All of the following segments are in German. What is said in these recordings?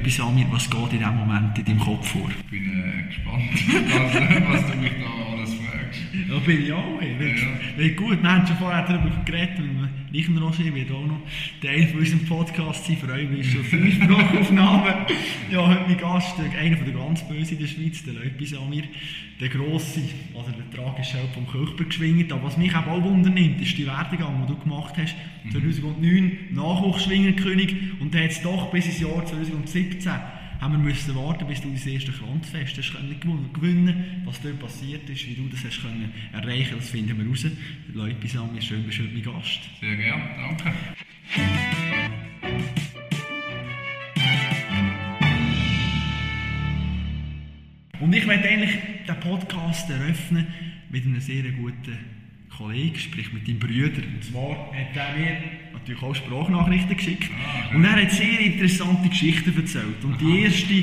etwas an mir, was geht in diesem Moment in deinem Kopf vor? Ich bin äh, gespannt, was, was du mich da alles fragst. Ja, bin ich auch. Ey. Ja. wirklich gut. Wir haben schon vorher darüber geredet. und Lichten Roger wird auch noch Teil von unserem Podcast sein. Freue mich schon auf die Sprachaufnahmen. Ja, heute mein Gast, einer der ganz Bösen in der Schweiz, der Leute Samir, der grosse, also der tragische Held vom Köchber geschwingert. Aber was mich auch wundernimmt, ist die Werdegang, die du gemacht hast. 2009 Nachwuchsschwingerkönig und dann jetzt doch bis ins Jahr 2017 haben wir müssen warten, bis du dein erstes Kranzfest hast können gew- gewinnen Was dort passiert ist, wie du das hast können erreichen das finden wir raus. Leute, bis Samir, schön, bist du heute mein Gast. Sehr gerne, danke. Und ich möchte eigentlich den Podcast eröffnen mit einem sehr guten Kollegen, sprich mit deinem Bruder. Und zwar hat er mir natürlich auch Sprachnachrichten geschickt. Ah, und er hat sehr interessante Geschichten erzählt. Und die erste,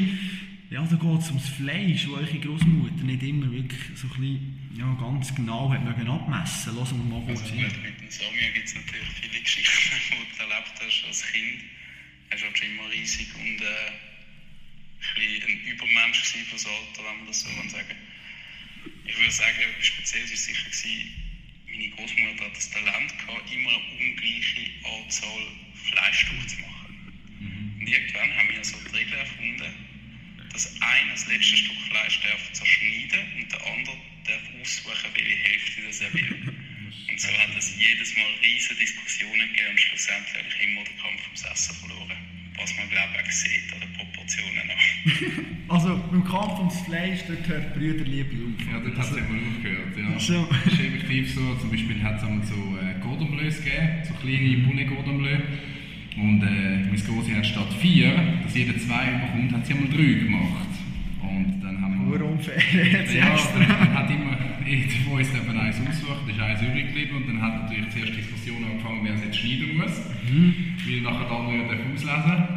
ja, da geht es ums Fleisch, das eure Großmutter nicht immer wirklich so ein bisschen, ja, ganz genau hat mögen abmessen. Lassen wir mal kurz Also gut, mit dem Samir gibt es natürlich viele Geschichten, die du erlebt hast als Kind. Er war schon immer riesig und äh, ein, bisschen ein Übermensch gewesen fürs Alter, wenn man das so kann sagen Ich würde sagen, etwas Spezielles war sicher, gewesen, meine Großmutter hat das Talent gehabt, immer eine ungleiche Anzahl Fleisch durchzumachen. Und irgendwann haben wir so die Regel erfunden, dass einer das letzte Stück Fleisch darf zerschneiden und der andere darf aussuchen, welche Hälfte das er will. Und so hat es jedes Mal riesige Diskussionen gegeben und schlussendlich habe ich immer den Kampf ums Essen verloren. Was man glaube ich sieht an den Proportionen nach. Also, beim Kampf ums Fleisch, dort hört die Brüderliebe auf. Ja, dort hat es immer aufgehört. Ja. So. Das ist effektiv so. Zum Beispiel hat es einmal so äh, Cordon Bleus gegeben, so kleine Poulet Cordon Bleu. Und äh, meine Große hat statt vier, dass jeder zwei bekommt, hat sie einmal drei gemacht. Und dann haben wir... Nur unfair, Ja, extra. dann hat immer jeder von uns eben eins ausgesucht, da ist eins übrig geblieben und dann hat natürlich zuerst die Diskussion angefangen, wer es jetzt schneiden muss. Weil nachher der andere darf auslesen.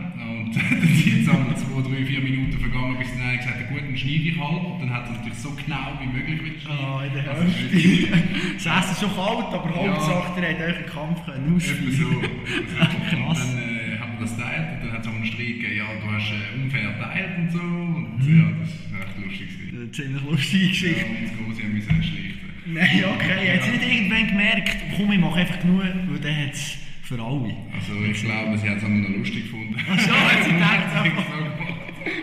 Und dann sind einmal zwei, drei, vier Minuten vergangen, bis dann einer gesagt hat, gut, dann schneide ich halt. Und dann hat er natürlich so genau wie möglich mit Ah, in der Also, Hälfte. Das Essen ist schon kalt, aber Ja. Hauptsache, ihr habt euren Kampf können ausführen. so. Und Krass. dann äh, haben wir das geteilt und dann hat es auch einen Streit gegeben, ja, du hast äh, unfair geteilt und so. Und Mhm. ja, das war echt lustig. gewesen. Eine ziemlich lustige Ja, Geschichte. und das Große haben müssen schlichten. Nein, okay. Jetzt nicht irgendwann gemerkt, komm, ich mache einfach genug, weil dann hat es für alle. Also ich glaube, sie hat es einmal noch lustig gefunden. Ach so, hat sie gedacht.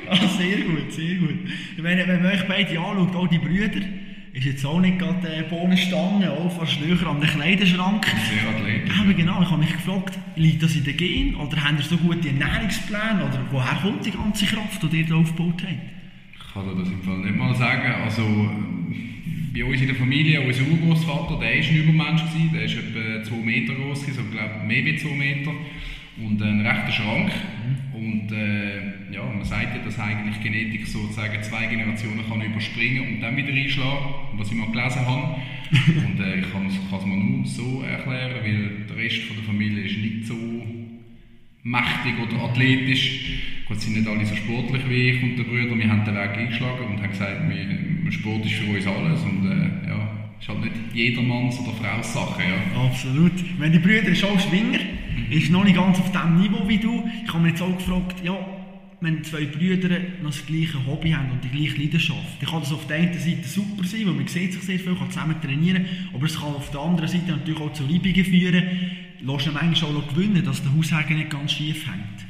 Ah, sehr gut, sehr gut. Wenn, wenn man euch beide anschaut, auch die Brüder, ist jetzt auch nicht gerade äh, Bohnenstange, auch fast näher an den Kleiderschrank. Sehr athletisch. Aber genau, ich habe mich gefragt, liegt das in den Gen oder haben ihr so gute Ernährungspläne oder woher kommt die ganze Kraft, die ihr da aufgebaut habt? Ich kann dir das im Fall nicht mal sagen. Also, bei uns in der Familie, unser Urgroßvater, der war ein Übermensch, gewesen, der ist etwa 2 Meter groß, so, glaube mehr als 2 Meter. Und ein rechter Schrank. Und äh, ja, man sagt ja, dass eigentlich Genetik sozusagen zwei Generationen kann überspringen und dann wieder einschlagen, was ich mal gelesen habe. Und äh, ich kann es kann es mir nur so erklären, weil der Rest von der Familie ist nicht so mächtig oder athletisch. Gut, sind nicht alle so sportlich wie ich und der Brüder. Wir haben den Weg eingeschlagen und haben gesagt, wir, Sport ist für uns alles. Und äh, ja, ist halt nicht jedermanns oder Frau's Sache. Ja. Absolut. Wenn die Brüder ist auch Schwinger, ist noch nicht ganz auf dem Niveau wie du. Ich habe mir jetzt auch gefragt, ja, wenn zwei Brüder noch das gleiche Hobby haben und die gleiche Leidenschaft, dann kann das auf der einen Seite super sein, weil man sieht sich sehr viel, kann zusammen trainieren, aber es kann auf der anderen Seite natürlich auch zu Reibungen führen. Lass ihn manchmal auch gewinnen, dass der Haushänger nicht ganz schief hängt.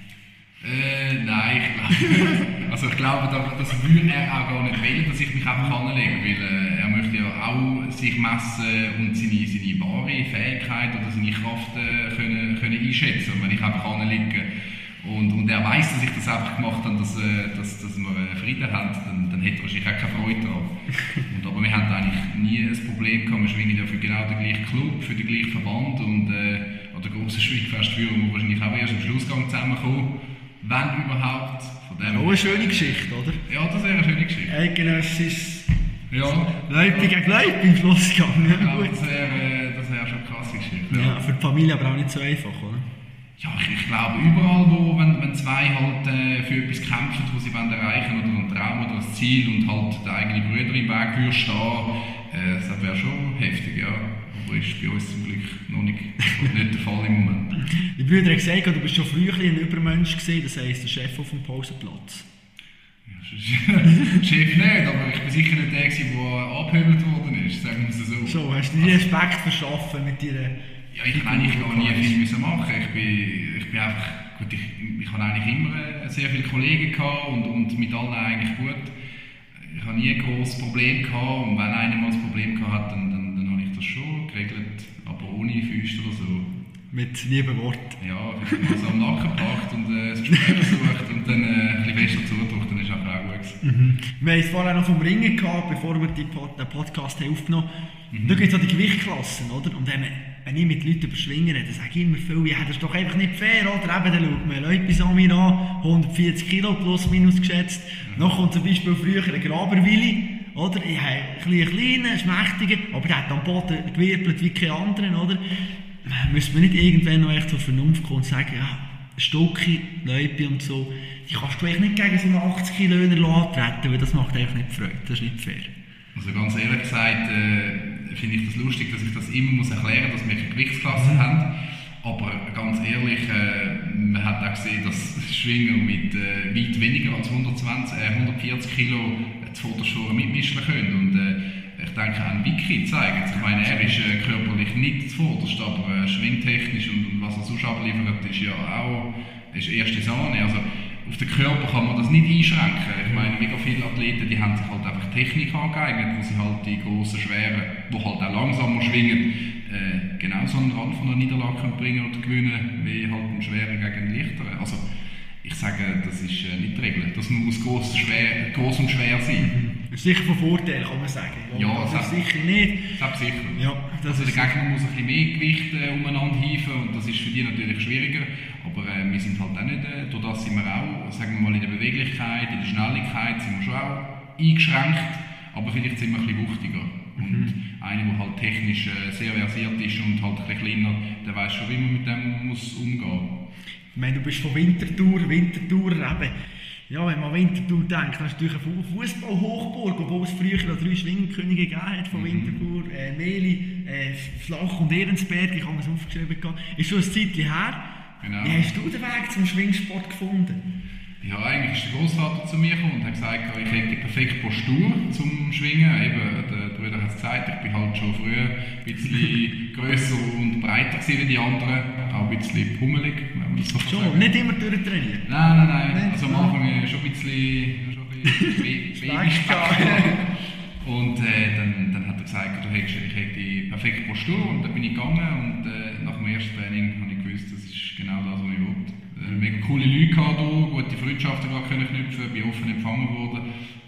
Äh, nein, ich glaube, also ich glaube, da- das würde er auch gar nicht wollen, dass ich mich einfach anlege, weil äh, er möchte ja auch sich messen und seine, seine wahre Fähigkeit oder seine Kraft äh, können, können einschätzen. Und wenn ich einfach anlege und, und er weiß, dass ich das einfach gemacht habe, dass, äh, dass, dass wir äh, Frieden haben, dann, dann hätte wahrscheinlich auch keine Freude daran. Und, aber wir haben eigentlich nie ein Problem gehabt, wir schwingen ja für genau den gleichen Club, für den gleichen Verband und äh, an der grossen Schwingfest würden wir wahrscheinlich auch erst im Schlussgang zusammenkommen, wenn überhaupt. Von dem Auch eine schöne Geschichte, oder? ja, das wäre eine schöne Geschichte. Eidgenössisch Ja, Leute gegen Leute im Schlussgang. ich Ja, das wäre, äh, das wäre schon eine krasse Geschichte. Ja, für die Familie aber auch nicht so einfach, oder? Ja, ich, ich glaube, überall, wo, wenn, wenn zwei halt äh, für etwas kämpfen, was sie wollen erreichen oder einen Traum oder ein Ziel und halt der eigene Bruder im Weg würde stehen, äh, das wäre schon heftig, ja. aber ist bei uns zum Glück noch nicht, nicht der Fall im Moment. Die Brüder haben gesagt, du bist schon früher ein, ein Übermensch gewesen, das heisst der Chef auf dem Pausenplatz. Chef nicht, aber ich bin sicher nicht der, der abgehöbelt worden ist, sagen wir es so. So, hast du dir Respekt verschaffen mit deiner... Ja, ich habe eigentlich gar nie viel müssen machen. Ich bin, ich bin einfach, gut, ich, ich habe eigentlich immer äh, sehr viele Kollegen gehabt und, und mit allen eigentlich gut. Ich habe nie ein grosses Problem gehabt und wenn einer mal ein Problem gehabt hat, dann, dann, dann habe ich das schon geregelt, aber ohne Füße oder so. Mit lieben Worten. Ja, ich habe es am Nacken gepackt und äh, das Gespräch gesucht und dann äh, ein bisschen fester zugedrückt, dann ist es auch gut gewesen. Mhm. Wir haben es vorher noch vom Ringen gehabt, bevor wir die Pod den Podcast aufgenommen haben. Mhm. Da gibt es auch die Gewichtsklassen, oder? Und man, wenn ich mit Leuten über Schwingen rede, sage ich immer viel, ja, das ist doch einfach nicht fair, oder? Eben, dann schaut man Leute bis an mir an, 140 Kilo plus minus geschätzt. Mhm. Noch kommt zum Beispiel früher ein Graberwilli, oder? Ich habe einen kleinen, schmächtigen, aber der hat am Boden gewirbelt wie kein anderer, oder? Müssen wir nicht irgendwann noch echt zur Vernunft kommen und sagen, ja, Stocki, Leute und so, die kannst du eigentlich nicht gegen so einen 80 Kilo antreten, weil das macht eigentlich nicht Freude, das ist nicht fair. Also ganz ehrlich gesagt äh, finde ich das lustig, dass ich das immer muss erklären muss, dass wir eine Gewichtsklasse mhm. haben. Aber ganz ehrlich, äh, man hat auch gesehen, dass Schwinger mit äh, weit weniger als 120, äh, 140 Kilo zuvorderst schon mitmischen können. Und, äh, ich denke, auch Wiki zeigt Ich meine, er ist äh, körperlich nicht zuvorderst, aber äh, schwingtechnisch und, und, was er sonst abliefert, ist ja auch ist erste Sahne. Also, auf den Körper kann man das nicht einschränken. Ich meine, mega viele Athleten, die haben sich halt einfach Technik angeeignet, wo sie halt die grossen, schweren, die halt auch langsamer schwingen, äh, genau so einen Rand von einer Niederlage können bringen oder gewinnen, wie halt ein schwerer gegen einen leichteren. Also, ich sage, das ist äh, nicht die Regel. Das muss groß, schwer, groß und schwer sein. Das ist sicher von Vorteil, kann man sagen. Ja, das ist sicher nicht. Das sicher. Ja, das also der Gegner muss ein bisschen mehr Gewicht äh, umeinander hieven und das ist für die natürlich schwieriger. Aber äh, wir sind halt auch nicht, äh, durch das sind wir auch, sagen wir mal, in der Beweglichkeit, in der Schnelligkeit sind wir schon auch eingeschränkt, aber vielleicht sind wir ein bisschen wuchtiger. Mhm. Und einer, der halt technisch äh, sehr versiert ist und halt ein bisschen kleiner, der weiß schon, wie man mit dem muss umgehen muss. Ich meine, du bist von Winterthur, Winterthur eben. Ja, wenn man Winterthur denkt, dann ist natürlich eine Fußball-Hochburg, obwohl es früher noch drei Schwingenkönige gegeben hat von mhm. Winterthur. Äh, Meli, äh, Flach und Ehrensberg, ich habe es aufgeschrieben. Ist schon ein Zeitchen her. Genau. Wie hast du den Weg zum Schwingsport gefunden? Ja, eigentlich ist der Großvater zu mir gekommen und hat gesagt, ich hätte die perfekte Postur zum Schwingen. Eben, der Bruder hat es gesagt, ich bin halt schon früher ein bisschen grösser und breiter wie die anderen, auch ein bisschen pummelig, wenn man das so Schon, sagen. nicht immer durchtrainiert? Nein, nein, nein. Nicht, also am Anfang schon ein bisschen, schon ein bisschen Und äh, dann, dann hat er gesagt, du hättest, ich hätte die perfekte Postur und dann bin ich gegangen und äh, nach dem ersten Training habe ich gewusst, das ist genau das, was ich wollte äh, mega coole Leute gehabt hier, gute Freundschaften können knüpfen, bin offen empfangen worden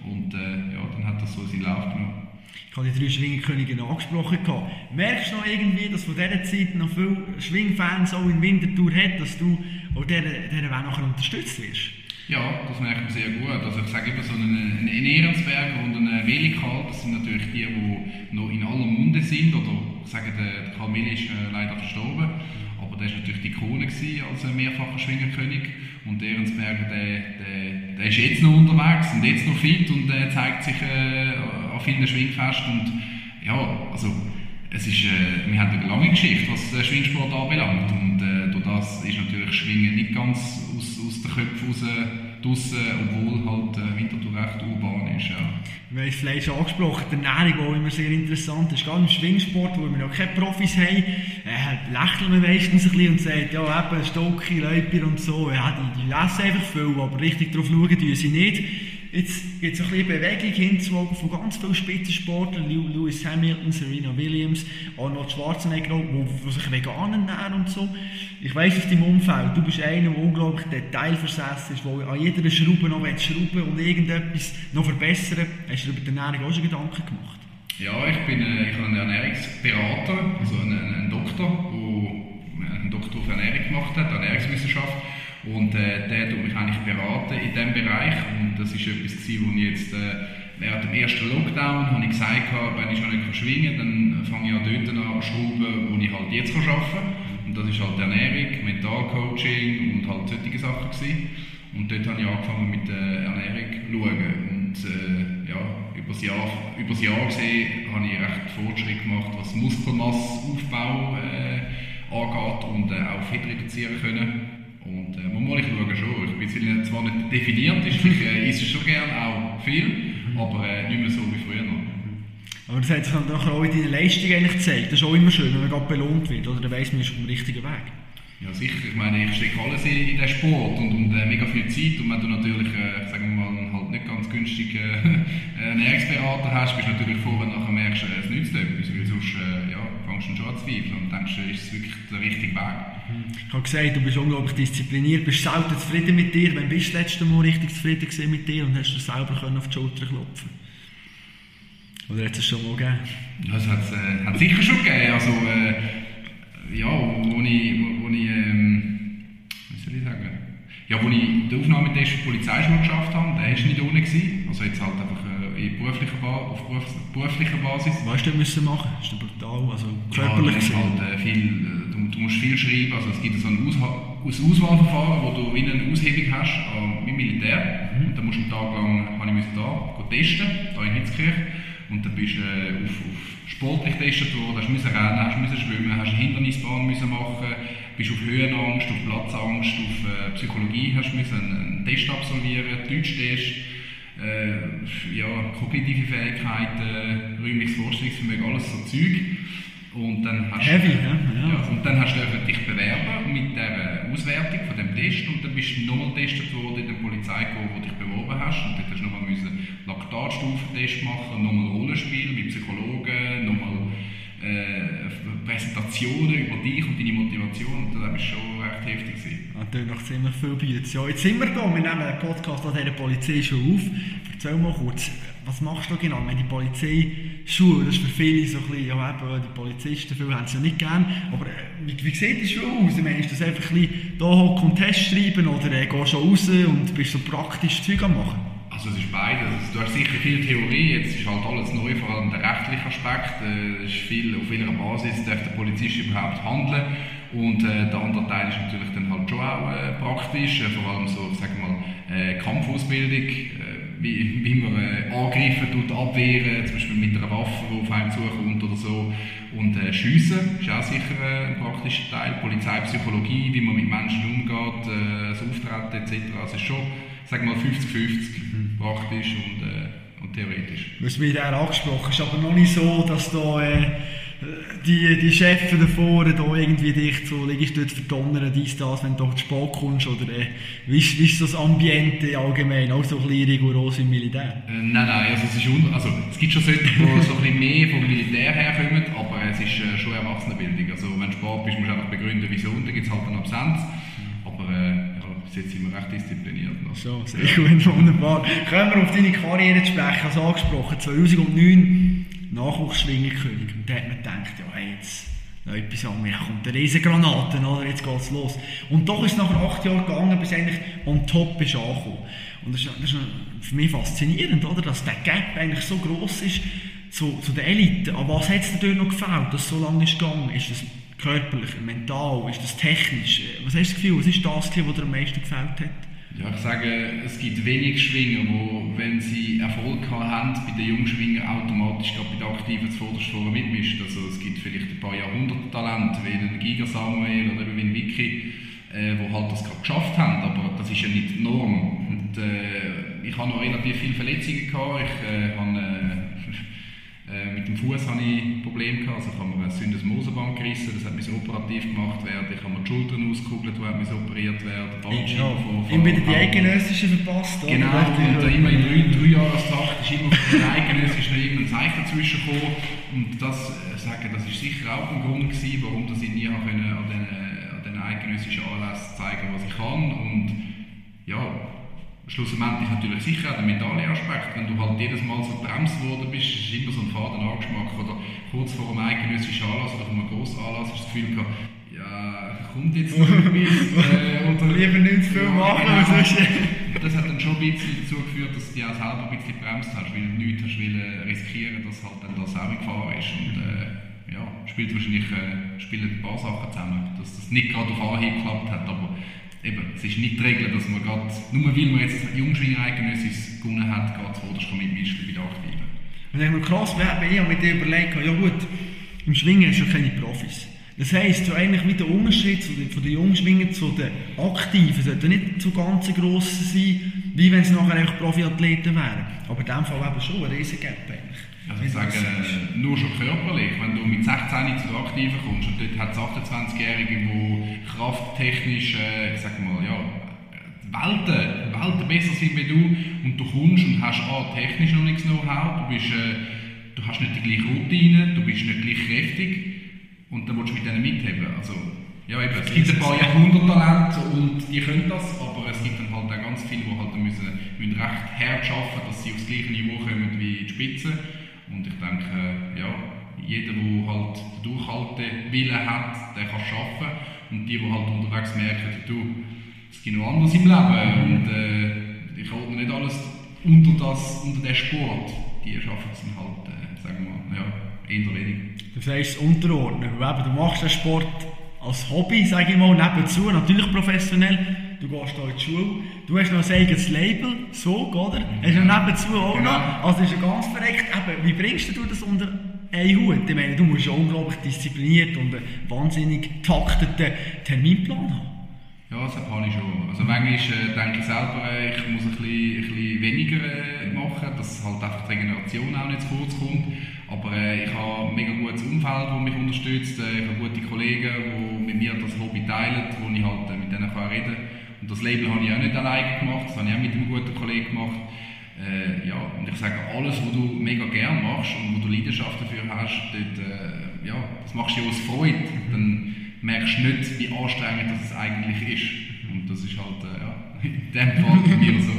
und äh, ja, dann hat das so seinen Lauf genommen. Ich habe die drei Schwingkönige angesprochen. Gehabt. Merkst du noch irgendwie, dass von dieser Zeit noch viele Schwingfans auch in Winterthur hat, dass du auch dieser, dieser Weg nachher unterstützt wirst? Ja, das merkt man sehr gut. Also ich sage immer so einen, einen Ehrensberger und einen Welikal, das sind natürlich die, die noch in aller Munde sind. Oder ich sage, der, Karl Mill ist äh, leider verstorben der war natürlich die Ikone als mehrfacher Schwingerkönig. Und Ehrensberger, der, der, der ist jetzt noch unterwegs und jetzt noch fit und der zeigt sich äh, an vielen Schwingfesten. Und ja, also es ist, äh, wir haben eine lange Geschichte, was den Schwingsport anbelangt. Und äh, durch das ist natürlich Schwingen nicht ganz aus, aus den Köpfen raus draussen, obwohl halt äh, Winterthur recht urban ist. Ja. Haben das Fleisch angesprochen, die Ernährung, die immer sehr interessant ist. Gerade im Schwingsport, wo wir noch keine Profis haben, äh, lächeln wir meistens ein bisschen und sagen, ja eben, Stocki, Läuper und so, ja, die, die essen einfach viel, aber richtig darauf schauen tun sie nicht. Jetzt gibt es ein bisschen Bewegung hinzu von ganz vielen Spitzensportlern, Lewis Hamilton, Serena Williams, Arnold Schwarzenegger, die sich vegan ernähren und so. Ich weiss aus deinem Umfeld, du bist einer, der unglaublich detailversessen ist, der an jeder Schraube noch schrauben und irgendetwas noch verbessern Hast du über die Ernährung auch schon Gedanken gemacht? Ja, ich bin äh, ich habe Ernährungsberater, also einen, einen Doktor, der einen Doktor für Ernährung gemacht hat, Ernährungswissenschaft. Und äh, der tut mich eigentlich beraten in diesem Bereich. Und das ist etwas, was ich jetzt äh, während dem ersten Lockdown habe ich gesagt habe, wenn ich schon nicht schwingen kann, dann fange ich an dort an schrauben, wo ich halt jetzt arbeiten kann. Und das ist halt Ernährung, Mentalcoaching und halt solche Sachen gewesen. Und dort habe ich angefangen mit der Ernährung zu schauen. Und äh, ja, über das Jahr, Jahr gesehen habe ich recht Fortschritt gemacht, was Muskelmasseaufbau äh, angeht und äh, auch Fett reduzieren können. Und äh, man muss schauen schon. Ich bin zwar nicht definiert, ist, ich äh, esse schon gerne auch viel, aber äh, nicht mehr so wie früher. Aber das hat sich dann auch in deiner Leistung eigentlich gezeigt. Das ist auch immer schön, wenn man gerade belohnt wird. Oder dann weiss man, ist auf dem richtigen Weg. Ja, sicher. Ich meine, ich stecke alles in, in den Sport und, und äh, mega viel Zeit. Und wenn du natürlich, äh, sagen wir mal, halt nicht ganz günstig äh, Ernährungsberater hast, bist du natürlich froh, wenn du nachher merkst, äh, es nützt etwas. Weil sonst äh, ja, fängst du schon an zu zweifeln und denkst, ist es wirklich der richtige Weg. Ich habe gesagt, du bist unglaublich diszipliniert, bist selten zufrieden mit dir. Wann bist du das letzte Mal richtig zufrieden mit dir und hast du selber auf die Schulter klopfen Oder hat es schon mal gegeben? Ja, es hat, äh, hat sicher schon gegeben. Also, äh, ja, wo ich, wo, wo ich ähm, wie soll ich sagen, ja, wo ich den Aufnahmetest für die Polizeischule geschafft habe, der war nicht ohne. Gewesen. Also jetzt halt einfach äh, in beruflicher auf berufs beruflicher Basis. Was du müssen machen? Ist das brutal? Also körperlich ja, halt, äh, viel, du, musst viel schreiben. Also es gibt so ein Ausha Auswahlverfahren, wo du wie eine Aushebung hast äh, mit Militär. Mhm. Und dann musst du einen Tag lang, habe ich da testen, hier in Hitzkirch. Und dann bist du äh, auf, auf sportlich getestet worden, hast müssen rennen, hast müssen schwimmen, hast eine Hindernisbahn müssen machen, bist auf Höhenangst, auf Platzangst, auf äh, Psychologie hast müssen einen, einen Test absolvieren, Deutschtest, äh, ja, kognitive Fähigkeiten, räumliches Vorstellungsvermögen, alles so Zeug. Und dann hast, Heavy, ja. ja. und dann hast du dich bewerben mit der Auswertung von dem Test und dann bist du nochmal getestet worden in der Polizei, wo du dich beworben hast und dort hast du nochmal Laktatstufentest machen, nochmal Rollenspiel mit Psychologen, nochmal äh, Präsentationen über dich und deine Motivation. Das war schon recht heftig. Gewesen. Natürlich noch ziemlich viel Bieten. Ja, jetzt sind wir da, wir nehmen den Podcast an dieser Polizei schon auf. Erzähl mal kurz, was machst du genau? Wenn die Polizeischule, das ist für viele so ein bisschen, ja eben, die Polizisten, viele haben es ja nicht gern, aber äh, wie, wie sieht die Schule aus? Ich meine, ist das einfach ein bisschen da und Test schreiben oder äh, gehst du raus und bist so praktisch Zeug am machen? Also es ist beides. Also, du hast sicher viel Theorie, jetzt ist halt alles neu, vor allem der rechtliche Aspekt. Äh, ist viel, auf welcher Basis darf der Polizist überhaupt handeln. Und äh, der andere Teil ist natürlich dann halt schon auch äh, praktisch, äh, vor allem so, sag mal, äh, Kampfausbildung, wie, wie man äh, angreifen tut, abwehren, zum Beispiel mit einer Waffe, die auf einen zukommt oder so. Und äh, Schiessen ist auch sicher ein praktischer Teil. Polizeipsychologie, wie man mit Menschen umgeht, das Auftreten etc. Also ist schon, sag mal, 50-50 praktisch und, äh, und theoretisch. Was mir da angesprochen ist aber noch nicht so, dass da äh, die, die Chefs davor da irgendwie dich so liegst dort verdonnern, dies, das, wenn du auf Sport kommst oder äh, wie, ist, wie ist das Ambiente allgemein, auch so ein bisschen rigoros im Militär? Äh, nein, nein, also es, ist also es gibt schon solche, die so ein bisschen mehr vom Militär herkommen, aber es ist äh, schon Erwachsenenbildung. Also wenn du Sport bist, musst du einfach begründen, wieso, da gibt es halt eine Absenz, aber äh, bis jetzt sind wir recht diszipliniert. Noch. So, sehr gut, wunderbar. Kommen wir auf deine Karriere zu sprechen, als angesprochen, 2009 Nachwuchsschwingerkönig. Und da hat man gedacht, ja, hey, jetzt noch etwas an mir kommt eine Riesengranaten, oder? jetzt geht es los. Und doch ist es nach acht Jahren gegangen, bis eigentlich on top bist angekommen. Und das ist, das ist für mich faszinierend, oder? dass der Gap eigentlich so groß ist zu, zu der Elite. Aber was hat es dir noch gefällt, dass es so lange ist gegangen? Ist das körperlich, mental, ist das technisch? Was hast du das Gefühl, was ist das, was dir am meisten gefällt hat? Ja, ich sage, es gibt wenig Schwinger, die, wenn sie Erfolg haben, bei den Jungschwingern automatisch bei den Aktiven zuvorderst vorne mitmischen. Also es gibt vielleicht ein paar Jahrhunderte-Talente, wie ein Giga Samuel oder wie ein Vicky, äh, die halt das gerade geschafft haben, aber das ist ja nicht die Norm. Und, äh, ich habe noch relativ viele Verletzungen gehabt. Ich äh, habe äh, äh, mit dem Fuß hatte ich Probleme gehabt, also ich habe mir ein Syndesmosenband gerissen, das mir operativ gemacht werden. Ich habe mir die Schultern ausgekugelt, die hat operiert werden. Ja, immer wieder die eidgenössische verpasst, oder? Genau, und äh, immer in drei, drei Jahrestakt ist immer von der eidgenössischen irgendein Zeichen dazwischen gekommen. Und das, äh, sagen, das ist sicher auch ein Grund gewesen, warum ich nie an den, an den eidgenössischen Anlässen zeigen was ich kann. Und ja, schlussendlich natürlich sicher auch der mentale Aspekt. Wenn du halt jedes Mal so bremst worden bist, ist immer so ein faden Angeschmack. Oder kurz vor einem eidgenössischen Anlass oder vor einem grossen Anlass hast du das Gefühl gehabt, ja, kommt jetzt noch etwas. äh, oder lieber nicht zu viel machen. Genau. das hat dann schon ein bisschen dazu geführt, dass du dich auch selber ein bisschen bremst hast, weil du nichts hast wollen riskieren, dass halt dann das auch in Gefahr ist. Und, äh, ja, spielt wahrscheinlich äh, spielen ein paar Sachen zusammen, dass das nicht gerade auf Anhieb geklappt hat, aber eben, es ist nicht die Regel, dass man gerade, nur weil man jetzt Jungschwingen eidgenössisch gewonnen hat, geht es vorderst mitmischen bei den Aktiven. Und ich noch krass, ich habe mit dir überlegt, ja gut, im Schwingen hast du ja keine Profis. Das heisst, so eigentlich wie der Unterschied von den Jungschwingen zu den Aktiven sollte nicht so ganz gross sein, wie wenn es nachher Profiathleten wären. Aber in diesem Fall eben schon ein riesen Gap. Also ich sage, äh, nur schon körperlich, wenn du mit 16 zu den Aktiven kommst und dort hat es 28-Jährige, die krafttechnisch, äh, ich sag mal, ja, Welten, Welten besser sind wie du und du kommst und hast A, technisch noch nichts Know-how, du, äh, du hast nicht die gleiche Routine, du bist nicht gleich kräftig und dann willst du mit denen mitheben. Also, ja, eben, es gibt ein paar Jahrhunderttalente und die können das, aber es gibt dann halt auch ganz viele, die halt müssen, müssen recht hart arbeiten, dass sie aufs gleiche Niveau kommen wie die Spitze. Und ich denke, ja, jeder, der halt Durchhaltewillen hat, der kann es schaffen. Und die, die halt unterwegs merken, du, es gibt noch anderes im Leben und äh, ich halte nicht alles unter, das, unter den Sport, die schaffen es dann halt, äh, sagen wir mal, ja, eher weniger. Du sagst es unterordnen, du machst den Sport als Hobby, sage ich mal, nebenzu, natürlich professionell. Du gehst hier in die Schule, du hast noch ein eigenes Label, so, oder? Mhm. Hast du nebenzu auch genau. noch. Also ist ja ganz verreckt. Eben, wie bringst du das unter einen Hut? Ich meine, du musst ja unglaublich diszipliniert und einen wahnsinnig takteten Terminplan haben. Ja, das habe ich schon. Also manchmal äh, denke ich selber, äh, ich muss ein bisschen, ein bisschen weniger äh, machen, dass halt einfach die Regeneration auch nicht zu kurz kommt. Aber äh, ich habe ein mega gutes Umfeld, das mich unterstützt. Ich habe gute Kollegen, die mit mir das Hobby teilen, wo ich halt mit denen kann reden kann. Und das Label habe ich auch nicht alleine gemacht, das habe ich auch mit einem guten Kollegen gemacht. Äh, ja, und ich sage, alles, was du mega gerne machst und wo du Leidenschaft dafür hast, dort, äh, ja, das machst du ja aus Freude. Dann merkst du nicht, wie anstrengend das eigentlich ist. Und das ist halt, äh, ja, in dem Fall bei mir so.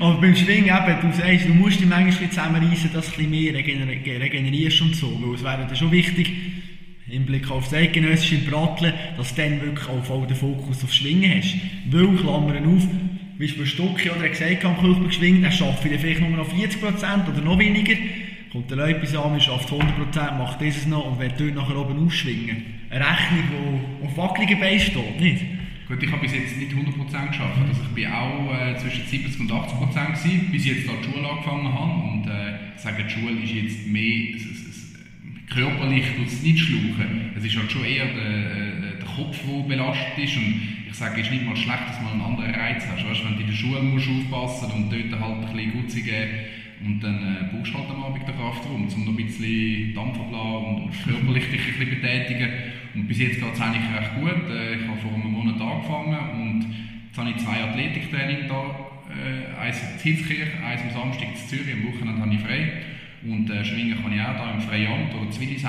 Aber beim Schwingen eben, du sagst, du musst dich manchmal zusammenreißen, dass du ein bisschen mehr regener regenerierst und so, weil es wäre dann schon wichtig, im Blick auf das eidgenössische Bratteln, dass du dann wirklich auch voll den Fokus auf Schwingen hast. Weil, Klammern auf, wie bei Stucki oder er gesagt am Kühlberg geschwingt, er schafft vielleicht nur noch 40% oder noch weniger. Kommt der Leute an, er schafft 100%, macht dieses noch und wird dort nachher oben ausschwingen. Eine Rechnung, die auf wackeligen Beinen steht, nicht? Gut, ich habe bis jetzt nicht 100% geschafft. Also ich war auch äh, zwischen 70 und 80% gewesen, bis ich jetzt die Schule angefangen habe. Und äh, ich sage, die Schule ist jetzt mehr, körperlich tut es nicht schluchen. Es ist halt schon eher der, äh, der Kopf, der belastet ist. Und ich sage, es ist nicht mal schlecht, dass man einen anderen Reiz hast. Weißt, wenn du in der Schule musst aufpassen und dort halt ein bisschen Gutze geben und dann äh, brauchst du halt am Abend den Kraftraum, um noch ein bisschen Dampf abzulassen und, und körperlich dich ein bisschen betätigen. Und bis jetzt geht es eigentlich recht gut. Äh, ich habe vor einem Monat angefangen und jetzt habe ich zwei Athletiktraining da. Äh, eins in Hitzkirch, eins am Samstag in Zürich, am Wochenende habe ich frei. Und äh, schwingen kann ich auch hier im Freiamt oder Zwillisau.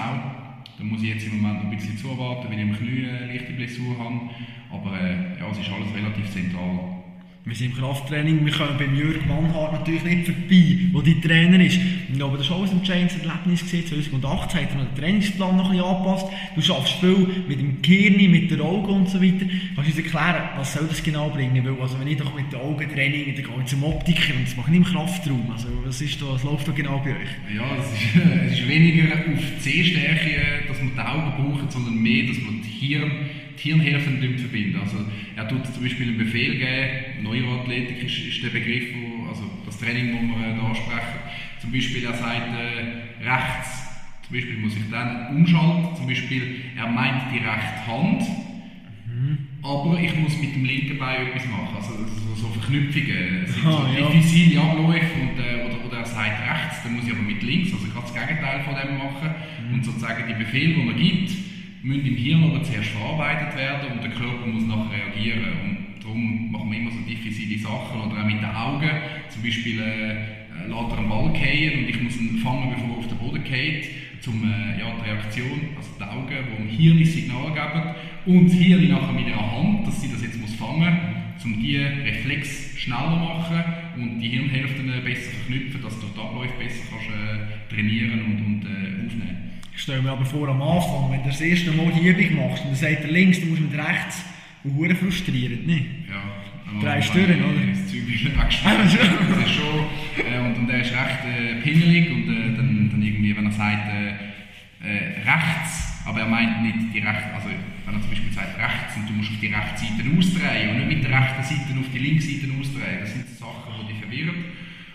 Da muss ich jetzt im Moment noch ein bisschen zuwarten, weil ich im Knie eine leichte Blessur habe. Aber äh, ja, es ist alles relativ zentral. Wir sind im Krafttraining, wir kommen beim Jürg Mannhardt natürlich nicht vorbei, wo die Trainer ist. Aber das war auch ein entscheidendes Erlebnis. 2018 hat er den Trainingsplan noch ein bisschen angepasst. Du schaffst viel mit dem Gehirn, mit den Augen und so weiter. Kannst du uns erklären, was soll das genau bringen? Weil, also wenn ich doch mit den Augen trainiere, dann gehe ich zum Optiker und das mache ich nicht im Kraftraum. Also was, ist da, was läuft da genau bei euch? Ja, es ist, es ist weniger auf die Sehstärke, dass man die Augen braucht, sondern mehr, dass man das Hirn Hirnhilfen verbinden. Also er tut zum Beispiel einen Befehl geben, Neuroathletik ist, ist der Begriff, wo, also das Training, das wir da ansprechen. Zum Beispiel er sagt äh, rechts, zum Beispiel muss ich dann umschalten, zum Beispiel er meint die rechte Hand, mhm. aber ich muss mit dem linken Bein etwas machen, also so, so Verknüpfungen, es sind ah, so ja. diffizile Abläufe und, äh, oder, oder er sagt rechts, dann muss ich aber mit links, also gerade das Gegenteil von dem machen mhm. und sozusagen die Befehle, die er gibt, müssen im Hirn aber zuerst verarbeitet werden und der Körper muss nachher reagieren. Und darum machen wir immer so diffizile Sachen. Oder auch mit den Augen. Zum Beispiel äh, äh lässt er einen Ball fallen und ich muss ihn fangen, bevor er auf den Boden fällt. Um äh, ja, die Reaktion, also die Augen, die dem Hirn ein Signal geben. Und das Hirn nachher mit ihrer Hand, dass sie das jetzt muss fangen muss, um die Reflex schneller machen und die Hirnhälften besser verknüpfen, dass du die Abläufe besser kannst, äh, trainieren und, und äh, aufnehmen ich stelle mir aber vor, am Anfang, wenn du das erste Mal die Übung machst und dann sagt er links, du musst mit rechts, und frustrierend, ne? Ja. Drei Stirn, oder? Das Zeug ist Das ist schon, äh, und, und er ist recht äh, pingelig und äh, dann, dann irgendwie, wenn er sagt, äh, äh, rechts, aber er meint nicht die rechte, also wenn er zum Beispiel sagt rechts und du musst auf die rechte Seite ausdrehen und nicht mit der rechten Seite auf die linke Seite ausdrehen, das sind Sachen, die dich verwirren.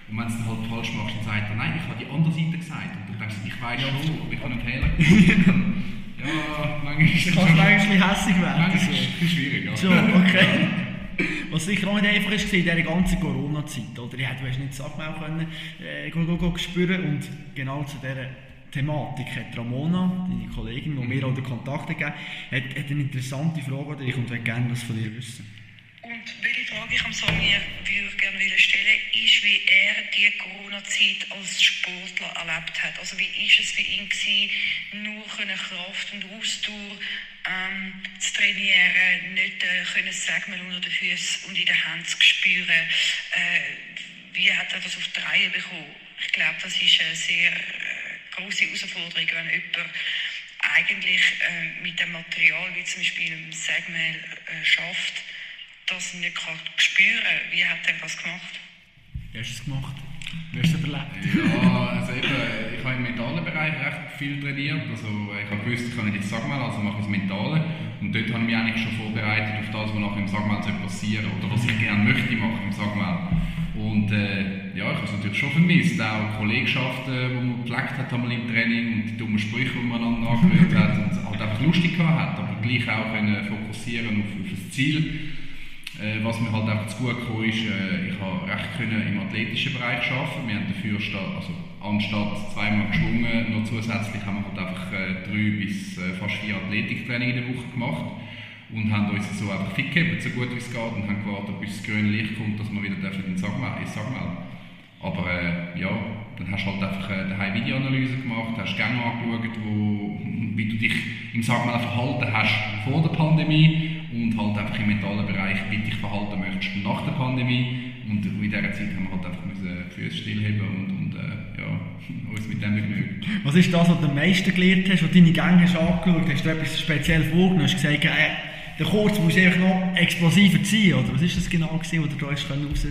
Und wenn du es dann halt falsch machst, dann sagt er, nein, ich habe die andere Seite gesagt. Ich weiß schon, aber ich habe einen Fehler ja, manchmal ist es kannst schon- manchmal hässig werden. manchmal ist es schwierig. ja. So, okay. Was sicher auch nicht einfach ist, war in dieser ganzen Corona-Zeit. Oder ja, du hast nicht Sackmehl können, äh, go, go, go spüren. Und genau zu dieser Thematik hat Ramona, deine Kollegin, die mir auch den Kontakt gegeben hat, hat eine interessante Frage und möchte gerne das von dir wissen. Welche Frage ich am Samir würde gerne stellen, ist, wie er die Corona-Zeit als Sportler erlebt hat. Also wie ist es für ihn gewesen, nur können Kraft und Ausdauer ähm, zu trainieren, nicht äh, können Segmel unter den Füßen und in den Händen zu spüren. Äh, wie hat er das auf die Reihe bekommen? Ich glaube, das ist eine sehr äh, große Herausforderung, wenn jemand eigentlich äh, mit dem Material, wie zum Beispiel im Segmel, äh, schafft, das nicht kann spüren Wie hat er das gemacht? Wie hast du es gemacht? Wie hast du es überlebt? Ja, also eben, ich habe im mentalen Bereich recht viel trainiert. Also ich habe gewusst, ich kann nicht ins Sagmal, also mache ich das Mentale. Und dort habe ich mich eigentlich schon vorbereitet auf das, was nachher im Sagmal soll passieren oder was ich gerne möchte machen im Sagmal. Und äh, ja, ich habe es natürlich schon vermisst, auch Kollegschaften, die man gepflegt hat einmal im Training und die dummen Sprüche, die man einander angehört hat und halt einfach lustig gehabt hat, aber gleich auch können fokussieren auf, auf das Ziel. Äh, was mir halt einfach zu gut gekommen ist, äh, ich habe recht können im athletischen Bereich arbeiten. Wir haben dafür also anstatt zweimal geschwungen, noch zusätzlich haben wir halt einfach äh, drei bis fast vier Athletiktraining in der Woche gemacht und haben uns so einfach fit gegeben, so gut wie es geht und haben gewartet, bis das grüne Licht kommt, dass wir wieder dürfen ins Sagmel, ins Sagmel. Aber äh, ja, dann hast du halt einfach äh, daheim Videoanalyse gemacht, hast Gänge angeschaut, wo, wie du dich im Sagmel verhalten hast vor der Pandemie und halt einfach im mentalen Bereich, wie dich verhalten möchtest nach der Pandemie. Und in dieser Zeit haben wir halt einfach die Füße stillheben und, und äh, ja, uns mit dem begnügen. Was ist das, was du am meisten gelernt hast, was deine Gänge hast angeschaut? Hast du etwas speziell vorgenommen? Hast du gesagt, äh, der Kurz muss einfach noch explosiver ziehen? Oder was ist das genau, gewesen, was du da hast raus,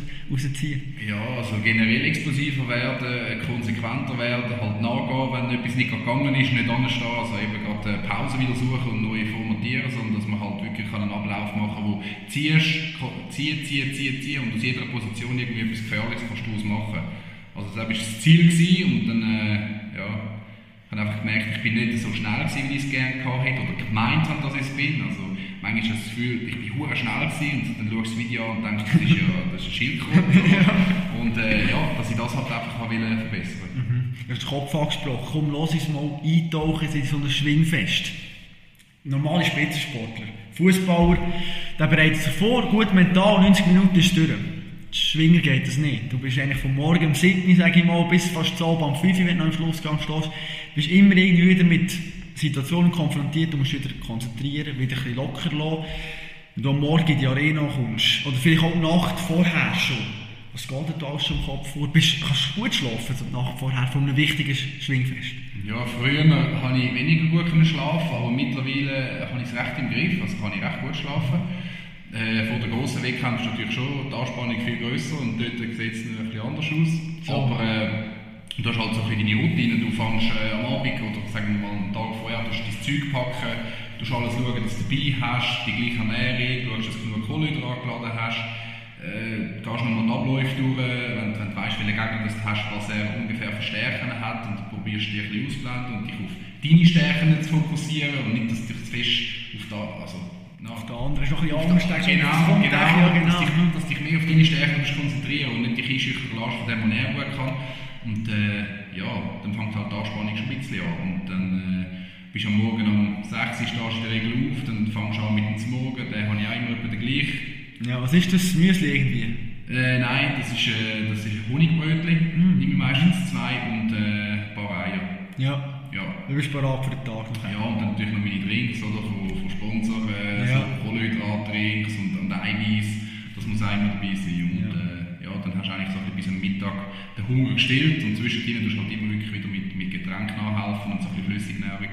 Ja, also generell explosiver werden, konsequenter werden, halt nachgehen, wenn etwas nicht gegangen ist, nicht anstehen, also eben gerade äh, Pause wieder suchen und neu formatieren, sondern dass man halt wirklich einen Ablauf machen kann, wo ziehst, zieh, zieh, zieh, zieh und aus jeder Position irgendwie etwas Gefährliches kannst du ausmachen. Also das war das Ziel gewesen und dann, äh, ja, ich habe einfach gemerkt, ich bin nicht so schnell gewesen, wie ich es gerne hätte oder gemeint habe, dass ich es bin. Also manchmal hast du das Gefühl, ich bin hure schnell gewesen und dann schaust du das Video und denkst, das ist ja das ist ein Schildkröte. Und äh, ja, dass ich das halt einfach habe wollen verbessern Du hast den Kopf angesprochen. Komm, lass uns mal eintauchen in so ein Schwingfest. Normale Spitzensportler, Fußballer, der bereitet sich vor, gut mental, 90 Minuten ist durch. Schwinger geht das nicht. Du bist eigentlich von morgen um 7 Uhr, sage ich mal, bis fast zu Abend um 5 Uhr, wenn du im Schlussgang stehst, bist immer irgendwie wieder mit Situationen konfrontiert, du musst wieder konzentrieren, wieder ein bisschen locker lassen. Wenn du am Morgen in die Arena kommst, oder vielleicht auch die Nacht vorher schon, was geht dir da alles schon im Kopf vor? Bist, kannst du gut schlafen, so die Nacht vorher, von einem wichtigen Schwingfest? Ja, früher habe ich weniger gut schlafen, aber mittlerweile habe ich es recht im Griff, also kann ich recht gut schlafen. Äh, vor der grossen Wettkampf ist natürlich schon die Anspannung viel grösser und dort sieht es ein bisschen anders aus. Aber äh, du hast halt so ein deine Routine, du fängst äh, am Abend oder sagen wir mal einen Tag vorher, du dein Zeug packen, du musst alles schauen, dass du dabei hast, die gleiche Ernährung, du schaust, dass du genug Kohlenhydrate geladen hast. Äh, gehst nochmal die Abläufe durch, wenn, wenn du weißt, welchen Gegner das du hast, was er ungefähr für Stärken hat und du probierst dich ein bisschen und dich auf deine Stärken zu fokussieren und nicht, dass du dich zu fest auf da, also nach Der andere ist noch ein bisschen ich. Das Genau, genau, ja, Dass, genau. dich, dass dich mehr auf deine Stärken konzentrieren und nicht dich einschüchtern lässt von dem, was er gut kann. Und äh, ja, dann fängt halt die Anspannung schon ein bisschen an. Und dann äh, bist du am Morgen um 6 Uhr stehst du Regel auf, dann fängst du an mit dem Morgen, den habe ich auch immer den gleichen. Ja, was ist das Müsli irgendwie? Äh, nein, das ist, äh, das ist Honigbrötchen, Mm. nehme ich meistens zwei und äh, ein paar Eier. Ja, Ja. du bist bereit für den Tag nachher. Ja, und dann natürlich noch meine Drinks oder, von, von Sponsoren, äh, Ja. so Kohlenhydratdrinks und, und Eiweiß, das muss immer dabei sein. Und Ja. äh, ja, dann hast du eigentlich so ein bisschen am Mittag Hunger gestillt und zwischendrin tust du halt immer wirklich wieder mit, mit Getränken nachhelfen und so ein bisschen Flüssignahrung.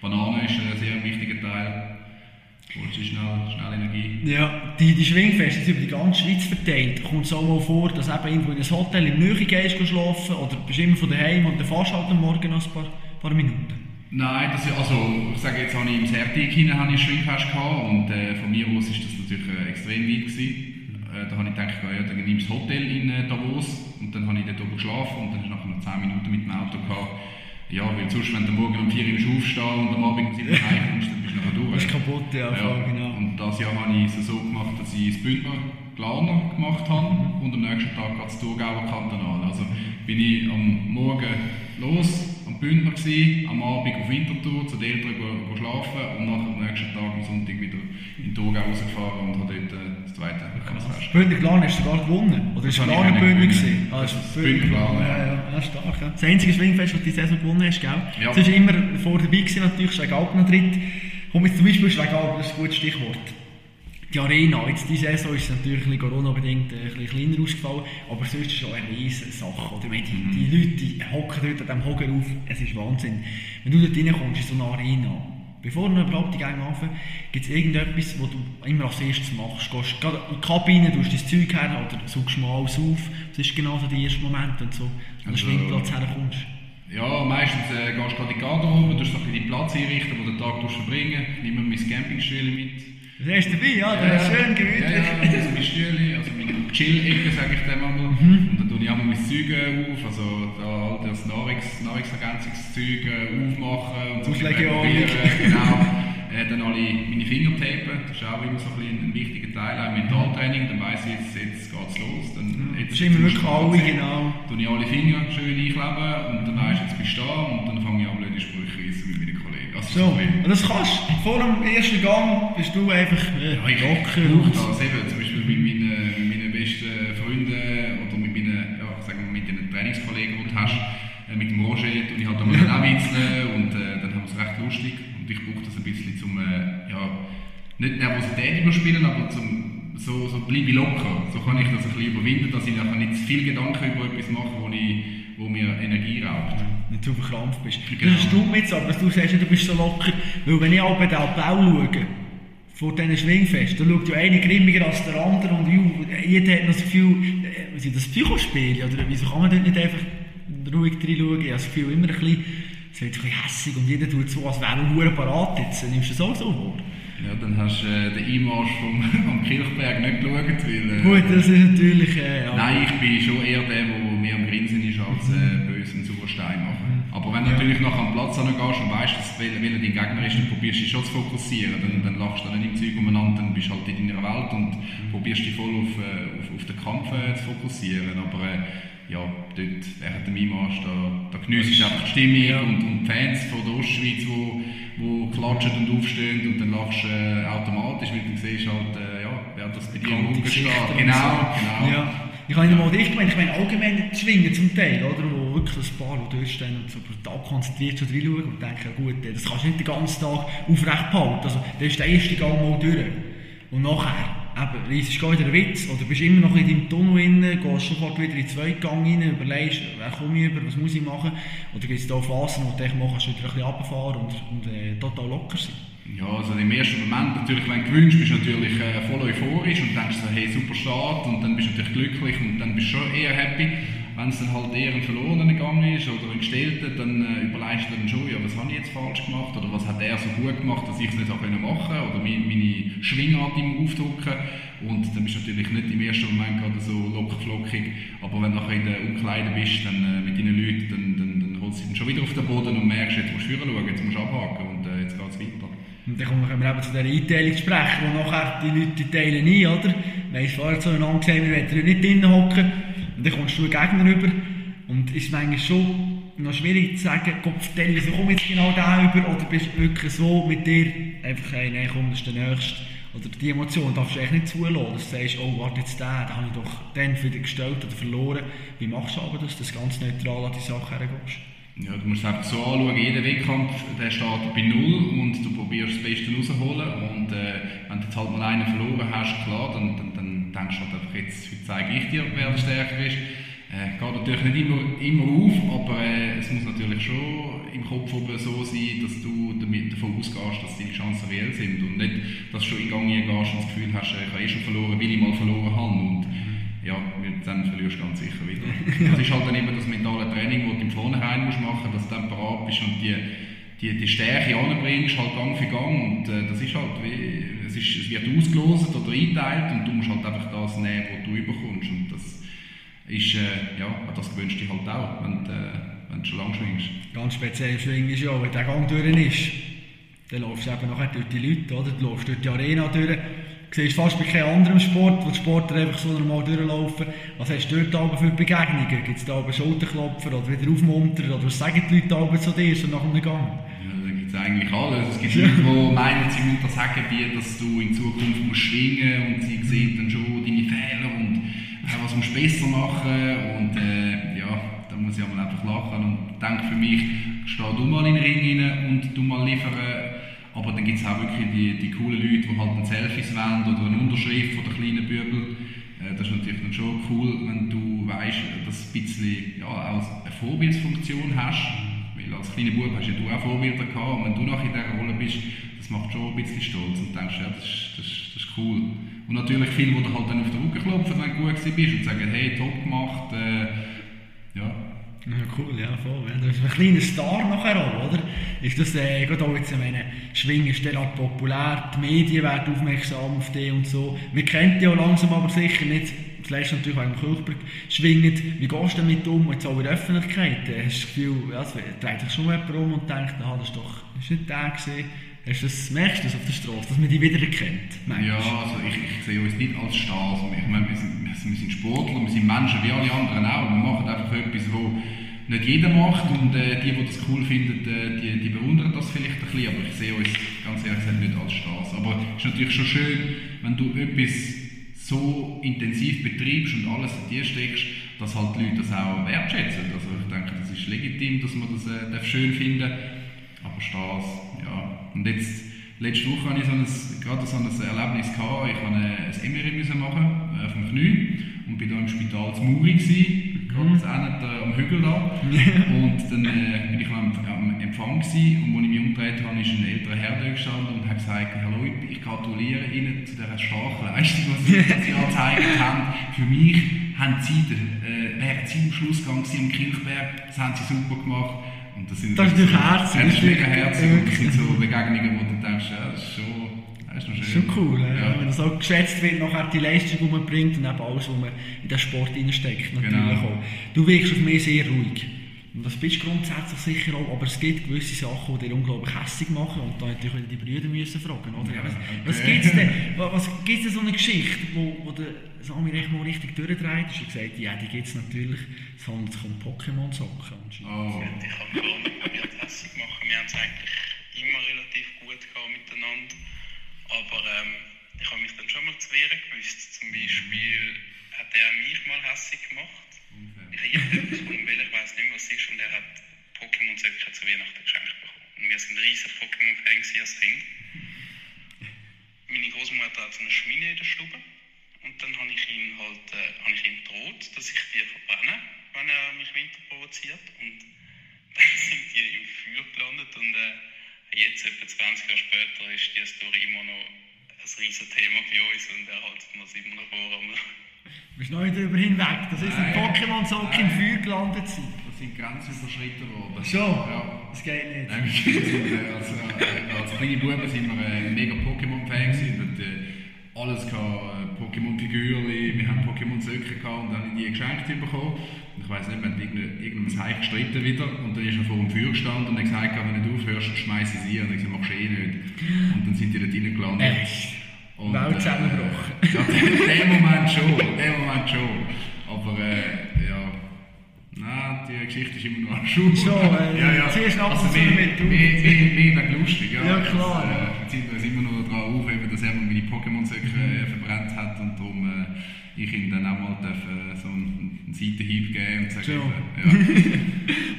Banane ist ein sehr wichtiger Teil. Holst du schnell, schnell Energie. Ja, die, die Schwingfeste sind über die ganze Schweiz verteilt. Kommt es auch mal vor, dass eben irgendwo in ein Hotel im Nähe gehst geh schlafen oder bist immer von daheim und dann fährst halt am Morgen noch ein paar, paar Minuten? Nein, das also ich sage jetzt, habe ich im Sertik hinein habe ich Schwingfest gehabt und äh, von mir aus ist das natürlich äh, extrem weit gewesen. Äh, da habe ich gedacht, ja, dann nimmst du das Hotel in äh, Davos und dann habe ich dort oben geschlafen und dann nach noch 10 Minuten mit dem Auto gehabt. Ja, weil sonst, wenn du morgen um 4 Uhr aufstehst und am Abend um 7 Uhr heimkommst, dann bist du nachher durch. Das ist kaputt, ja, voll, genau. Und das Jahr habe ich es so gemacht, dass ich das Bündner Glaner gemacht habe und am nächsten Tag geht das Thurgauer Kantonal. Also bin ich am Morgen los, am Bündner gewesen, am Abend auf Winterthur zu den Eltern go, go schlafen und nachher am nächsten Tag am Sonntag wieder in Thurgau rausgefahren und habe dort äh, das zweite Fest. Bündner Glan hast du sogar gewonnen? Oder ist Das nicht Bündner gewesen? Das ist das Bündner Glan, ja. ja. Stark. Ja. Das einzige Schwingfest, das du die Saison gewonnen hast, gell? Ja. Du warst immer vor dabei gewesen, natürlich, Schwegalp noch dritt. Komm jetzt zum Beispiel Schwegalp, das ist ein gutes Stichwort. Die Arena, jetzt diese Saison ist natürlich Corona-bedingt äh, ein bisschen kleiner ausgefallen, aber sonst ist es schon eine riesige Sache. Oder? Wenn die, die Leute die hocken dort an diesem Hocker auf, es ist Wahnsinn. Wenn du dort reinkommst in so eine Arena, bevor du überhaupt die Gänge anfängst, gibt es irgendetwas, was du immer als erstes machst. Du gehst gerade in die Kabine, tust dein Zeug her oder suchst mal alles auf. Das ist genau so der erste Moment, wenn du so an den Also- Schwingplatz herkommst. Ja, meistens äh, gehst du gerade in die Garderobe, tust so ein bisschen den Platz einrichten, wo du den Tag verbringen nimm mir mein Campingstühle mit. Das du dabei, ja, das ist schön gemütlich. Ja, ja, also mein Stühle, also meine Chill-Ecke, sage ich dem einmal. Mhm. Und dann tue ich auch mal mein Zeug äh, auf, also da all das Nahrungs Nahrungsergänzungszeug äh, aufmachen und so präparieren, Genau. Äh, dann alle meine Finger tapen, das ist auch immer so ein, bisschen ein wichtiger Teil, auch im Mentaltraining, dann weiss ich, jetzt, jetzt geht's los. Dann, jetzt Das ist immer wirklich alle, genau. Tue ich alle Finger schön einkleben und dann weisst du, jetzt bist du da und dann fange ich an, blöde Sprüche So, und das kannst du. Vor dem ersten Gang bist du einfach äh, ja, ich locker brauche das eben, zum Beispiel mit meinen, meinen besten Freunden oder mit meinen, ja, sagen wir, mit den Trainingskollegen, die du hast, äh, mit dem Roger, und ich halt einmal auch witzeln und äh, dann haben wir es recht lustig und ich brauche das ein bisschen zum, äh, ja, nicht Nervosität überspielen, aber zum, so, so bleibe ich locker. So kann ich das ein bisschen überwinden, dass ich nachher nicht zu viel Gedanken über etwas mache, wo, ich, wo mir Energie raubt. Wenn du verkrampft bist. Genau. Das stimmt mir jetzt aber, du sagst, du bist so locker. Weil wenn ich auch bei den Bau schaue, vor diesen Schwingfest, da schaut ja einer grimmiger als der andere und jeder hat noch das Gefühl, äh, was ist das Psychospiel? Oder wieso kann man dort nicht einfach ruhig reinschauen? Ich habe das Gefühl, immer ein bisschen, es wird ein bisschen hässig und jeder tut so, als wäre er nur parat jetzt. Nimmst du das auch so vor? Ja, dann hast du äh, den Einmarsch vom, am Kirchberg nicht geschaut, weil... Äh, Gut, das ist natürlich... Äh, ja. Nein, ich bin schon eher der, der als äh, böse einen sauren Stein machen. Aber wenn du natürlich nachher am Platz gehst und weißt, dass welcher dein Gegner ist, dann probierst du dich schon zu fokussieren. Dann, dann lachst du nicht im Zeug umeinander, dann bist du halt in deiner Welt und probierst dich voll auf, äh, auf, auf den Kampf äh, zu fokussieren. Aber äh, ja, dort während dem Einmarsch, da, da geniessest du einfach die Stimmung Ja. und, und die Fans von der Ostschweiz, die wo, klatschen und aufstehen und dann lachst du äh, automatisch, weil du siehst halt, äh, ja, wer das bei dir und Genau, genau. Ja. Ich nicht mal dich gemeint, ich meine allgemein die Schwingen zum Teil, oder? Wo wirklich ein paar, die durchstehen und so brutal konzentriert schon reinschauen und denken, gut, das kannst du nicht den ganzen Tag aufrecht behalten. Also, dann ist der erste Gang mal durch. Und nachher, eben, reissest du wieder einen Witz oder bist immer noch in deinem Tunnel drin, gehst sofort wieder in den zweiten Gang rein, überlegst, wer komme ich über, was muss ich machen. Oder gibt es da Phasen, wo du denkst, kannst du wieder ein bisschen runterfahren und, und äh, total locker sein. Ja, also im ersten Moment natürlich, wenn du gewünscht bist du natürlich äh, voll euphorisch und denkst so, hey, super Start und dann bist du natürlich glücklich und dann bist du schon eher happy. Wenn es dann halt eher ein verlorener Gang ist oder ein gestellter, dann äh, überlegst du dann schon, ja, was habe ich jetzt falsch gemacht oder was hat er so gut gemacht, dass ich es nicht auch können machen oder meine, meine Schwingart im Aufdrücken und dann bist du natürlich nicht im ersten Moment gerade so locker flockig, aber wenn du nachher in der Umkleide bist, dann äh, mit deinen Leuten, dann, dann, dann holst du dann schon wieder auf den Boden und merkst, jetzt musst du schauen, jetzt musst du abhaken und äh, jetzt. Und dann kommen wir eben zu dieser Einteilung sprechen, wo nachher die Leute teilen ein, oder? Wir haben vorher zueinander gesehen, wir wollen nicht drinnen hocken. Und dann kommst du einen Gegner rüber. Und es ist manchmal schon noch schwierig zu sagen, vertell, wieso komm jetzt genau da über? Oder bist du wirklich so mit dir, einfach, hey, nein, komm, das ist der Nächste. Oder die Emotion darfst du echt nicht zulassen, dass du sagst, oh, warte jetzt der, den habe ich doch dann wieder gestellt oder verloren. Wie machst du aber das, dass du ganz neutral an die Sache hergehst? Ja, du musst es einfach so anschauen, jeder Wettkampf der startet bei Null und du probierst das Beste rauszuholen und äh, wenn du jetzt halt mal einen verloren hast, klar, dann, dann, dann denkst du halt einfach, jetzt heute zeige ich dir, wer der stärker ist. Äh, geht natürlich nicht immer, immer auf, aber äh, es muss natürlich schon im Kopf oben so sein, dass du damit davon ausgehst, dass deine Chancen reell sind und nicht, dass du schon in Gang gehst und das Gefühl hast, äh, ich habe eh schon verloren, weil ich mal verloren habe und ja, dann verlierst du ganz sicher wieder. Das ist halt dann immer das mentale Training, das du im Vornherein musst machen dass du dann parat bist und die, die, die Stärke anbringst, halt Gang für Gang. Und äh, das ist halt wie, es, ist, es wird ausgelost oder eingeteilt und du musst halt einfach das nehmen, was du überkommst. Und das, ist, äh, ja, das gewöhnst du dich halt auch, wenn du, äh, wenn du schon lange schwingst. Ganz speziell im Schwingen ist ja, wenn der Gang durch ist, dann laufst du eben nachher durch die Leute, oder? Du läufst durch die Arena durch. Siehst fast bei keinem anderen Sport, wo die Sportler einfach so normal durchlaufen. Was hast du dort für Begegnungen? Gibt es da aber Schulterklopfer oder wieder aufmuntern? Oder was sagen die Leute zu dir so nach einem Gang? Ja, da gibt es eigentlich alles. Es gibt Leute, die meinen, sie müssen dir sagen, wie, dass du in Zukunft musst schwingen und sie sehen dann schon deine Fehler und äh, was musst du besser machen und äh, ja, da muss ich einmal einfach lachen und denke für mich, steh du mal in den Ring rein und du mal liefern aber dann gibt es auch wirklich die, die coolen Leute, die halt ein Selfies wollen oder eine Unterschrift von der kleinen Bübel. Äh, das ist natürlich dann schon cool, wenn du weißt, dass du ein bisschen ja, auch eine Vorbildsfunktion hast. Weil als kleiner Bub hast ja du auch Vorbilder gehabt und wenn du nachher in dieser Rolle bist, das macht schon ein bisschen stolz und denkst, ja, das ist, das, das ist cool. Und natürlich viele, die halt dann auf den Rücken klopfen, wenn du gut bist und sagen, hey, top gemacht, äh, cool, ja, voll. Ja. Das ist ein kleiner Star nachher auch, oder? Ist das, äh, gerade auch jetzt, ich meine, Schwingen ist derart populär, die Medien werden aufmerksam auf dich und so. Wir kennen dich auch langsam, aber sicher nicht, zuletzt natürlich auch im Kirchberg, schwingend. Wie gehst du damit um, jetzt auch in der Öffentlichkeit? Hast du das Gefühl, ja, es dreht sich schon jemand um und denkt, ah, das ist doch, das ist nicht der gewesen. Hast du das, merkst du das auf der Straße, dass man die wieder erkennt? Ja, also ich, ich, sehe uns nicht als Stars. Ich meine, wir sind, wir sind Sportler, wir sind Menschen wie alle anderen auch. Wir machen einfach etwas, wo nicht jeder macht und äh, die, die das cool finden, äh, die, die bewundern das vielleicht ein bisschen, aber ich sehe uns ganz ehrlich gesagt nicht als Stars. Aber es ist natürlich schon schön, wenn du etwas so intensiv betreibst und alles in dir steckst, dass halt die Leute das auch wertschätzen. Also ich denke, das ist legitim, dass man das äh, schön finden aber Stars. Und jetzt, letzte Woche hatte ich so ein, gerade so ein Erlebnis gehabt, ich musste ein MRI machen, äh, vom Knie und bin da im Spital zu Muri gewesen, gerade mhm. äh, am Hügel da. und dann äh, bin ich am, am Empfang gewesen, und als ich mich umgedreht habe, ist ein älterer Herr da gestanden und hat gesagt, hallo, ich gratuliere Ihnen zu dieser starken Leistung, die Sie, Sie gezeigt haben. Für mich haben Sie, äh, wären Sie im Schlussgang im Kirchberg, das haben Sie super gemacht. Und das, sind das ist natürlich herzig. Das ist mega. Und das sind so Begegnungen, wo du denkst, ja, das ist schon, das ist noch schön. Schon cool, ja. Ja. wenn so geschätzt wird, nachher die Leistung, die man bringt und eben alles, was man in den Sport reinsteckt. Natürlich genau. auch. Du wirkst auf mich sehr ruhig. Und das bist du grundsätzlich sicher auch, aber es gibt gewisse Sachen, die dir unglaublich hässlich machen und da natürlich die Brüder müssen fragen, oder? Ja, okay. Was, gibt es denn, was gibt's denn so eine Geschichte, wo, wo der Sami recht mal richtig durchdreht? Du hast gesagt, ja, die gibt es natürlich, es handelt sich um Pokémon-Socken Oh. Ich habe schon probiert hässlich machen, wir haben es eigentlich immer relativ gut gehabt miteinander, aber ähm, ich habe mich dann schon mal zu wehren gewusst, zum Beispiel hat er mich mal hässlich gemacht ich habe irgendetwas von ich weiß nicht mehr, was es ist, und er hat Pokémon-Säcke zu Weihnachten geschenkt bekommen. Und wir sind riesen Pokémon-Fan als Kind. Meine Großmutter hat so eine Schmine in der Stube. Und dann habe ich ihm halt äh, ich ihm gedroht, dass ich die verbrenne, wenn er mich Winter provoziert. Und dann sind die im Feuer gelandet und äh, jetzt, etwa 20 Jahre später, ist die Story immer noch ein riesiges Thema bei uns und er hält es immer noch vor. Du bist noch nicht darüber hinweg. Das ist ein Pokémon-Sock im Feuer gelandet sein. Das sind Grenzen überschritten worden. Schon? Ja. Das geht nicht. Nein, wir als, äh, als kleine Buben sind wir ein mega Pokémon-Fan gewesen. Äh, alles gehabt, Pokémon-Figürchen, wir haben Pokémon-Söcke gehabt und dann die geschenkt bekommen. Und ich weiss nicht, wir haben irgendeinem Heich gestritten wieder und dann ist er vor dem Feuer gestanden und hat gesagt, wenn du nicht aufhörst, schmeiß ich sie. Und ich gesagt, machst du eh nicht. Und dann sind die dort reingelandet. Echt? Und, Welt zusammengebrochen. Äh, ja, den Moment schon, den Moment schon. Aber äh, ja, nein, die Geschichte ist immer noch am Schuh. Schon, äh, ja, ja. zuerst ab also, mehr, mit mehr, mehr, mehr wegen lustig, ja. Ja, klar. Äh, wir ziehen uns immer noch daran auf, dass er meine Pokémon-Säcke äh, verbrannt hat und darum äh, ich ihm dann auch mal darf, äh, so einen, einen Seitenhieb geben und sagen, ja.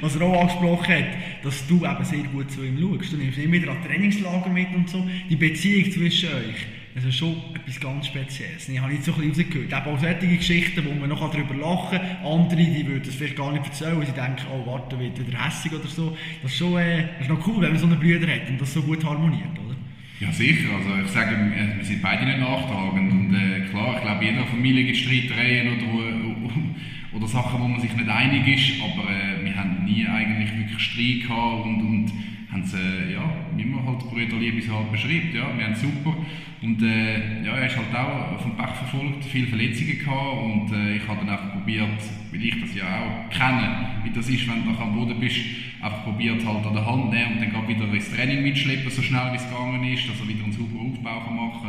Was er auch angesprochen hat, dass du eben sehr gut zu ihm schaust. Du nimmst immer wieder an Trainingslager mit und so. Die Beziehung zwischen euch, ist schon etwas ganz Spezielles. Ich habe jetzt so ein bisschen rausgehört. Eben auch solche Geschichten, wo man noch darüber lachen kann. Andere, die würden es vielleicht gar nicht erzählen, weil sie denken, oh, warte, wird wieder hässlich oder so. Das ist schon äh, das ist noch cool, wenn man so eine Brüder hat und das so gut harmoniert, oder? Ja, sicher. Also ich sage, wir sind beide nicht nachtragend. Und äh, klar, ich glaube, in jeder Familie gibt Streitereien oder, äh, oder Sachen, wo man sich nicht einig ist. Aber äh, wir haben nie eigentlich wirklich Streit gehabt und, und haben äh, ja, wie man halt Brüderliebe so halt beschreibt. Ja, wir haben super. Und äh, ja, er ist halt auch vom Pech verfolgt, viele Verletzungen gehabt und äh, ich habe dann einfach probiert, weil ich das ja auch kenne, wie das ist, wenn du am Boden bist, einfach probiert halt an der Hand nehmen und dann wieder ins Training mitschleppen, so schnell wie es gegangen ist, dass er wieder einen sauberen Aufbau machen kann.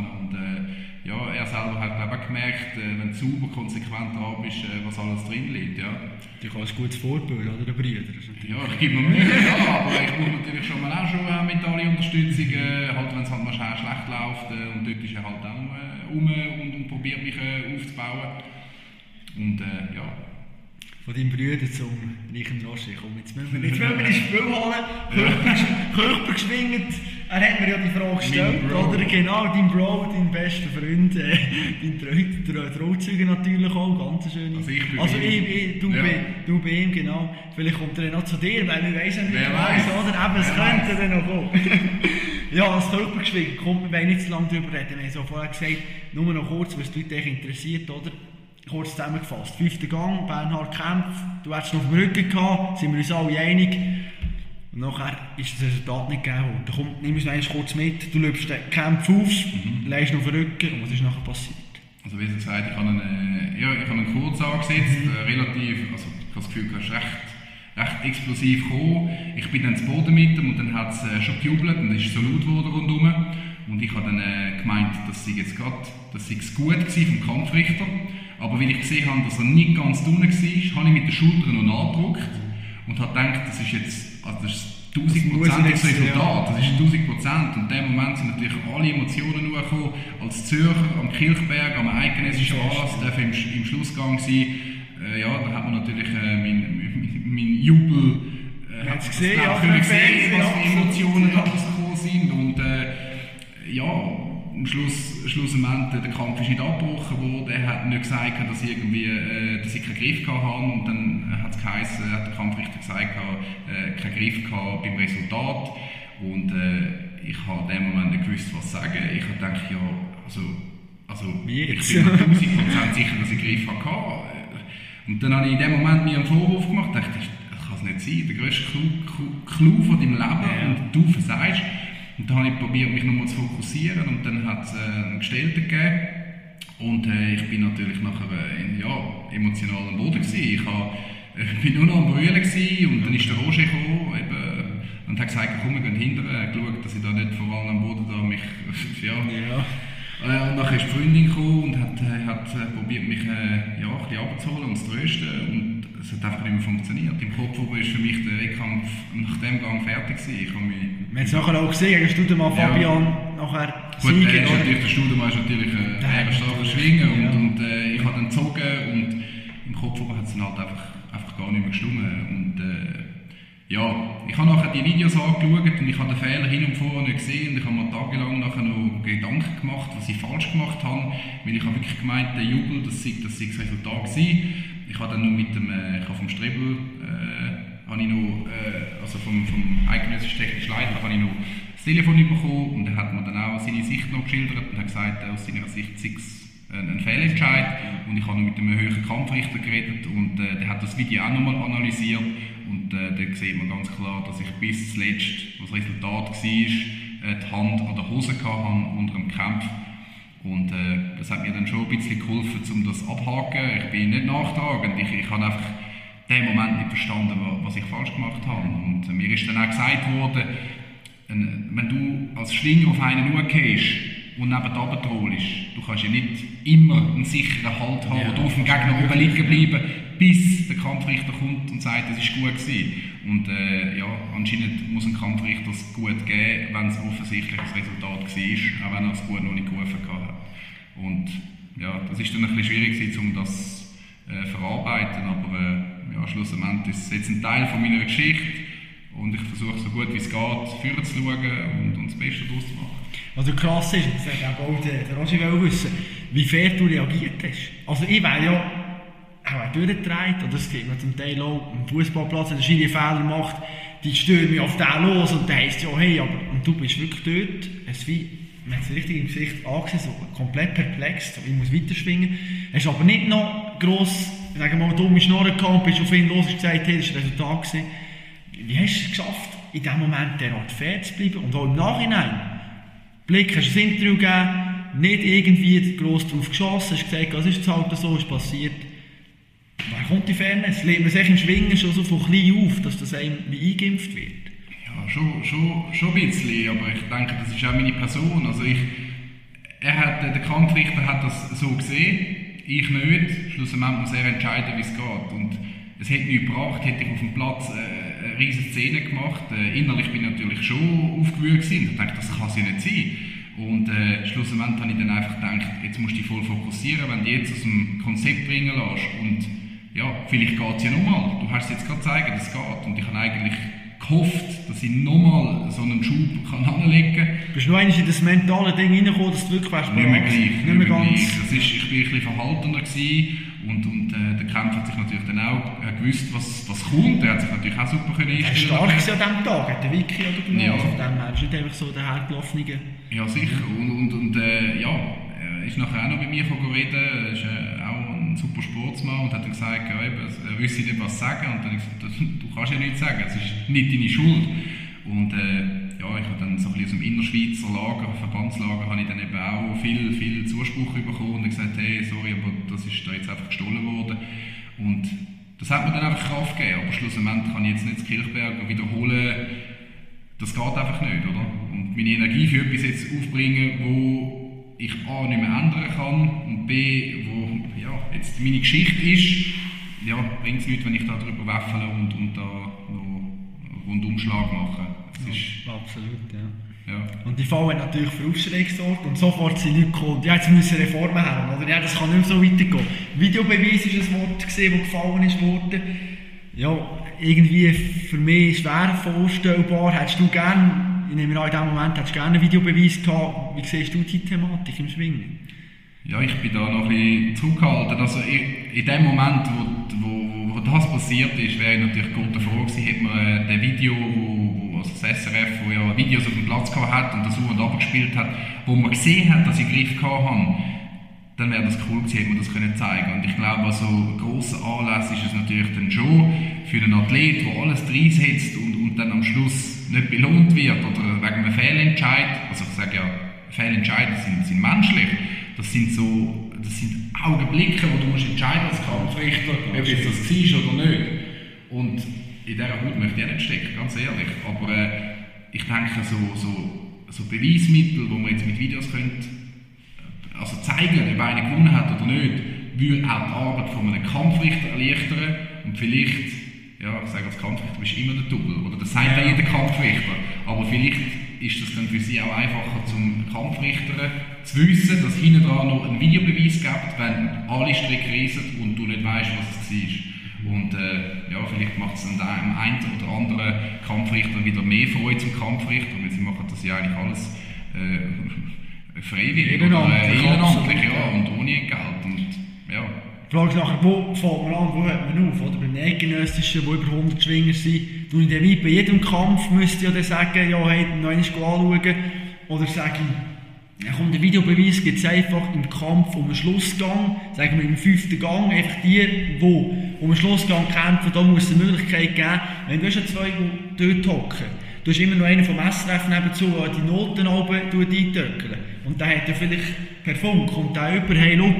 Er selber hat auch gemerkt, äh, wenn du sauber, konsequent dran bist, äh, was alles drin liegt. Ja. Du kannst ein gutes Vorbild, oder? Der Brüder. Ja, ich gebe mir Mühe, ja, aber ich brauche natürlich schon mal auch schon äh, mentale Unterstützung, äh, halt, wenn es halt mal schlecht läuft. Äh, und dort ist er halt auch äh, rum und, und probiert mich äh, aufzubauen. Und ja, von deinem Bruder zum reichen Roger. Komm, jetzt müssen wir, jetzt müssen wir ins Spiel holen. Körper geschwingt. Er hat mir ja die Frage gestellt, oder? Genau, dein Bro, dein bester Freund, äh, dein Trauzeuge natürlich auch, ganz schön. Also ich bin also ich, ich, du, Ja. bei, du bei ihm, genau. Vielleicht kommt er noch zu dir, weil wir nicht, Wer weiss, weiß. oder? Eben, es könnte dann noch kommen. ja, das Körpergeschwingt, kommt, wir wollen nicht zu lange darüber reden. Wir haben so vorher gesagt, nur noch kurz, was die Leute interessiert, oder? Kurz zusammengefasst. Fünfter Gang, Bernhard Kempf, du hättest noch auf dem Rücken gehabt, sind wir uns alle einig. Und nachher ist das Resultat nicht gegeben worden. Komm, nimm es noch einmal kurz mit, du läufst den Kampf auf, Mhm. leist noch auf den Rücken und was ist nachher passiert? Also wie gesagt, ich habe einen, äh, ja, ich habe einen kurz angesetzt, äh, relativ, also ich habe das Gefühl, ist recht, recht explosiv gekommen. Ich bin dann zu Boden mit ihm und dann hat es äh, schon gejubelt und es ist so laut geworden rundherum. Und ich habe dann äh, gemeint, das sei jetzt gerade, das sei es gut gewesen vom Kampfrichter. Aber weil ich gesehen habe, dass er nicht ganz unten war, habe ich mit den Schultern noch nachgedrückt und habe gedacht, das ist jetzt, also das ist Das muss ich tausendprozentiges jetzt, Resultat. Das ist 1000 Prozent. Und in dem Moment sind natürlich alle Emotionen hochgekommen. Als Zürcher am Kirchberg, am eidgenössischen Anlass, darf im, im Schlussgang sein. Äh, ja, da hat man natürlich äh, mein, mein, mein Jubel. Äh, hat das gesehen, ja, können beim sehen, Fernsehen, was für. Emotionen da rausgekommen sind. Und äh, ja, am Schluss, schlussendlich, der Kampf ist nicht abgebrochen worden. Er hat nicht gesagt, dass ich, irgendwie, äh, dass ich keinen Griff habe. Und dann hat es geheißen, hat der Kampfrichter gesagt, äh, keinen Griff gehabt beim Resultat. Und äh, ich habe in dem Moment nicht gewusst, was sagen. Ich habe gedacht, ja, also, also Wie ich jetzt? bin mir 1000% sicher, dass ich Griff hatte. Und dann habe ich in dem Moment mir einen Vorwurf gemacht, dachte, das, kann es nicht sein, der grösste Clou, Clou, Clou von deinem Leben und du versagst. Und dann habe ich probiert, mich nochmal zu fokussieren und dann hat es äh, einen Gestellten gegeben. Und äh, ich bin natürlich nachher äh, in, ja, emotional am Boden gewesen. Ich habe, äh, bin nur noch am Brüllen gewesen und dann ist der Roger gekommen eben, und hat gesagt, komm, wir gehen hinterher. Er geschaut, dass ich da nicht vor allem am Boden da mich, ja, Ja. äh, und dann ist die Freundin gekommen und hat, äh, hat äh, probiert, mich äh, ja, ein bisschen abzuholen und zu trösten. Und es hat einfach nicht mehr funktioniert. Im Kopf ist für mich der Wettkampf nach dem Gang fertig gewesen. Ich habe mich, Wir haben es nachher auch gesehen, gegen Studemann Ja. Fabian, nachher Gut, Siegen, der ist natürlich, der Studemann ist natürlich äh, ein hat starker natürlich- Schwingen und, ja. und äh, ich habe dann gezogen und im Kopf hat es dann halt einfach, einfach gar nicht mehr gestimmt. Und äh, ja, ich habe nachher die Videos angeschaut und ich habe den Fehler hin und vor nicht gesehen und ich habe mir tagelang nachher noch Gedanken gemacht, was ich falsch gemacht habe, weil ich habe wirklich gemeint, der Jubel, das sei das, sei das Resultat gewesen. Ich habe dann noch mit dem, äh, ich habe vom Strebel, äh, habe ich noch, äh, also vom, vom eidgenössischen technischen Leiter, habe ich noch das Telefon bekommen und er hat mir dann auch seine Sicht noch geschildert und hat gesagt, aus seiner Sicht sei es ein, Fehlentscheid. Und ich habe noch mit einem höheren Kampfrichter geredet und äh, der hat das Video auch nochmal analysiert und äh, da sieht man ganz klar, dass ich bis zuletzt, was das Resultat war, äh, die Hand an der Hose habe unter dem Kampf und äh, das hat mir dann schon ein bisschen geholfen, um das abhaken. Ich bin nicht nachtragend, ich, ich habe einfach in dem Moment nicht verstanden, wa- was ich falsch gemacht habe. Und äh, mir ist dann auch gesagt worden, wenn du als Schwinger auf einen hochgehst und neben dir trollst, du kannst ja nicht immer einen sicheren Halt haben Ja, oder auf dem ist Gegner oben liegen bleiben, bis der Kampfrichter kommt und sagt, es ist gut gewesen. Und äh, ja, anscheinend muss ein Kampfrichter es gut geben, wenn es offensichtlich das Resultat war, auch wenn er es gut noch nicht gerufen hat. Und ja, das ist dann ein bisschen schwierig um das äh, verarbeiten, aber äh, ja, schlussendlich ist es jetzt ein Teil von meiner Geschichte und ich versuche so gut wie es geht, vorher zu schauen und, und das Beste daraus zu machen. Also krass ist, das hat auch der, Roger wissen, wie fair du reagiert hast. Also ich wäre ja auch durchgedreht, oder das mir zum Teil auch am Fußballplatz, wenn der Schiri Fehler macht, die mich auf den los und dann heisst ja, hey, aber und du bist wirklich dort, es wie, man hat es richtig im Gesicht angesehen, so komplett perplex, so, ich muss weiterschwingen. Hast aber nicht noch gross, sagen wir mal, dumme Schnorren gehabt und bist auf ihn los und gesagt, hey, das war das Resultat. Gewesen. Wie hast du es geschafft, in diesem Moment derart fair zu bleiben und auch im Nachhinein? Blick, hast du ein Interview gegeben, nicht irgendwie gross drauf geschossen, hast gesagt, es ist halt so, ist passiert. Woher kommt die Fairness? Lebt man sich im Schwingen schon so von klein auf, dass das einem wie eingeimpft wird? Ja, schon, schon, schon ein bisschen, aber ich denke, das ist auch meine Person. Also ich, er hat, der Kampfrichter hat das so gesehen, ich nicht. Schlussendlich muss er entscheiden, wie es geht. Und es hätte nichts gebracht, hätte ich auf dem Platz äh, eine riesige Szene gemacht. Äh, innerlich bin ich natürlich schon aufgewühlt gewesen. Ich dachte, das kann ja nicht sein. Und äh, schlussendlich habe ich dann einfach gedacht, jetzt musst du dich voll fokussieren, wenn du jetzt aus dem Konzept bringen lässt. Und ja, vielleicht geht es ja nochmal. Du hast es jetzt gerade gezeigt, dass es geht. Und ich habe eigentlich gehofft, dass ich nochmal so einen Schub kann anlegen kann. Bist du noch in das mentale Ding reingekommen, dass du wirklich wärst Nicht mehr gleich, Nicht mehr gleich. ganz. Das ist, ich bin ein bisschen verhaltener gewesen und, und äh, der Kampf hat sich natürlich dann auch äh, gewusst, was, was kommt. Er hat sich natürlich auch super können Er war einstellen stark können. an diesem Tag, hat der Wiki oder du Ja. Von dem ist nicht einfach so der hergelaufene. Ja, sicher. Und, und, und äh, ja, er ist nachher auch noch bei mir reden. Ist äh, auch ein super Sportsmann und hat dann gesagt, ja, eben, er wüsste nicht, was sagen. Und dann habe ich gesagt, du kannst ja nichts sagen, es ist nicht deine Schuld. Und äh, ja, ich habe dann so ein bisschen aus dem Innerschweizer Lager, Verbandslager, habe ich dann eben auch viel, viel Zuspruch bekommen und gesagt, hey, sorry, aber das ist da jetzt einfach gestohlen worden. Und das hat mir dann einfach Kraft gegeben. Aber schlussendlich kann ich jetzt nicht das Kirchberg wiederholen, das geht einfach nicht, oder? Und meine Energie für etwas jetzt aufbringen, wo ich A nicht mehr ändern kann und B, wo jetzt meine Geschichte ist, ja, bringt es nichts, wenn ich da drüber waffle und, und da noch Rundumschlag mache. Das ist, Absolut, ja. ja. Und die Fall hat natürlich für Aufschrei gesorgt und sofort sind Leute gekommen, ja, jetzt müssen Reformen haben, oder? Ja, das kann nicht mehr so weitergehen. Videobeweis ist ein Wort, gewesen, das gefallen ist worden. Ja, irgendwie für mich schwer vorstellbar. Hättest du gerne, ich nehme an, in diesem Moment hättest du gerne einen Videobeweis gehabt. Wie siehst du die Thematik im Schwingen? Ja, ich bin da noch ein bisschen zurückgehalten. Also in, dem Moment, wo, wo, wo das passiert ist, wäre ich natürlich gut davor gewesen, hätte man äh, den Video, wo, wo also das SRF, wo ja Videos auf dem Platz gehabt hat und das auf und ab gespielt hat, wo man gesehen hat, dass ich Griff gehabt habe, dann wäre das cool gewesen, hätte man das können zeigen. Und ich glaube, an so grossen Anlässen ist es natürlich dann schon für einen Athlet, der alles reinsetzt und, und dann am Schluss nicht belohnt wird oder wegen einem Fehlentscheid, also ich sage ja, Fehlentscheide sind, sind menschlich, das sind so, das sind Augenblicke, wo du musst entscheiden als Kampfrichter, ob jetzt das war oder nicht. Und in dieser Haut möchte ich auch nicht stecken, ganz ehrlich. Aber äh, ich denke, so, so, so Beweismittel, wo man jetzt mit Videos könnte, also zeigen, ob einer gewonnen hat oder nicht, würde auch die Arbeit von einem Kampfrichter erleichtern. Und vielleicht, ja, ich sage als Kampfrichter bist du immer der Double, oder das sagt ja jeder Kampfrichter, aber vielleicht ist das dann für sie auch einfacher zum Kampfrichter zu wissen, dass hinten dran noch einen Videobeweis gibt, wenn alle Stricke reisen und du nicht weißt, was es war. Und äh, ja, vielleicht macht es dem einen oder anderen Kampfrichter wieder mehr Freude zum Kampfrichter, weil sie machen das ja eigentlich alles äh, freiwillig oder äh, Ehrenamtlich, ehrenamtlich, ja, und ohne Entgelt. Und, ja. Die Frage ist nachher, wo fängt man an, wo hört man auf? Oder? Beim Eidgenössischen, wo über 100 Schwinger sind, tue ich dann bei jedem Kampf müsste ich ja dann sagen, ja, hey, noch einmal anschauen. Oder sage ich, ja, komm, der Videobeweis gibt es einfach im Kampf um einen Schlussgang, sagen wir im fünften Gang, einfach die, die um einen Schlussgang kämpfen, da muss es eine Möglichkeit geben, wenn du schon zwei, dort hocken, du hast immer noch einen vom SRF nebenzu, der die Noten oben eintöckelt. Und der hat ja vielleicht per Funk, kommt der über, hey, schau,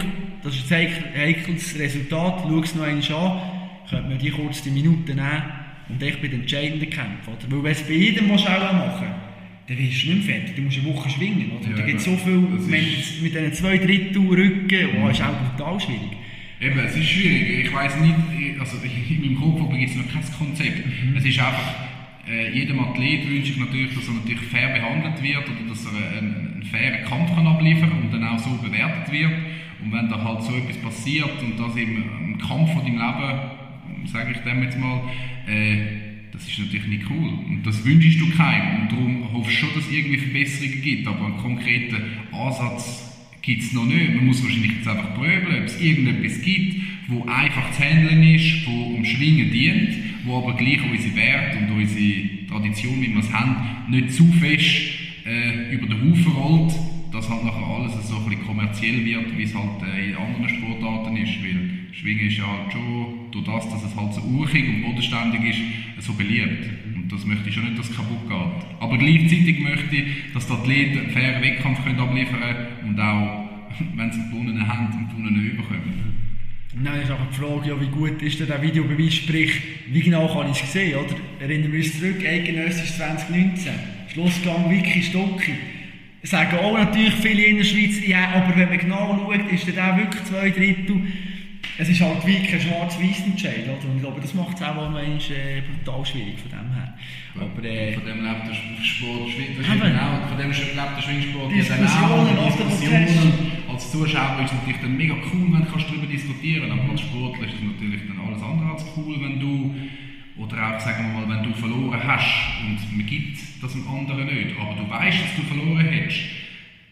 das ist ein heikles Resultat, schau es noch einmal an, könnte man die kurz die Minuten nehmen und echt bei den entscheidenden Kämpfen. Weil wenn es bei jedem auch machen dann wirst du nicht mehr fertig, du musst eine Woche schwingen. Oder? Ja, da gibt es so viel, wenn ist- mit diesen zwei Drittel Rücken, oh, ist auch brutal schwierig. Eben, es ist schwierig. Ich weiß nicht, also in meinem Kopf gibt es noch kein Konzept. Es ist einfach, äh, jedem Athlet wünsche ich natürlich, dass er natürlich fair behandelt wird oder dass er einen, einen fairen Kampf kann abliefern und dann auch so bewertet wird. Und wenn da halt so etwas passiert und das im, im Kampf von deinem Leben, sage ich dem jetzt mal, äh, das ist natürlich nicht cool. Und das wünschst du keinem. Und darum hoffst du schon, dass es irgendwie Verbesserungen gibt. Aber einen konkreten Ansatz gibt es noch nicht. Man muss wahrscheinlich jetzt einfach prüfen, ob es irgendetwas gibt, wo einfach zu handeln ist, wo um Schwingen dient, wo aber gleich unsere Werte und unsere Tradition, wie wir es haben, nicht zu fest äh, über den Haufen rollt, dass halt nachher alles so ein kommerziell wird, wie es halt äh, in anderen Sportarten ist. Weil Schwingen ist ja halt schon, durch das, dass es halt so urchig und bodenständig ist, äh, so beliebt. Und das möchte ich schon nicht, dass es kaputt geht. Aber gleichzeitig möchte ich, dass die Athleten einen fairen Wettkampf können abliefern können und auch, wenn sie einen gewonnenen haben, einen gewonnenen überkommen. Und dann ist auch die Frage, ja, wie gut ist denn der Videobeweis, sprich, wie genau kann ich es sehen, oder? Erinnern wir uns zurück, eidgenössisch 2019, Schlussgang Wiki Stocki. Sagen auch natürlich viele in der Schweiz, ja, aber wenn man genau schaut, ist der wirklich zwei Drittel. Es ist halt wie kein schwarz-weiß-Entscheid, oder? Und ich glaube, das macht es auch einmal äh, brutal schwierig von dem her. Aber, äh, von dem lebt der Sport, genau, von dem lebt der Schwingsport. ja dann Diskussionen, auch, oder? Diskussionen. Als Zuschauer ist es natürlich dann mega cool, wenn du darüber diskutieren kannst, aber als Sportler ist es natürlich dann alles andere als cool, wenn du, oder auch sagen wir mal, wenn du verloren hast und man gibt das dem anderen nicht, aber du weißt, dass du verloren hast,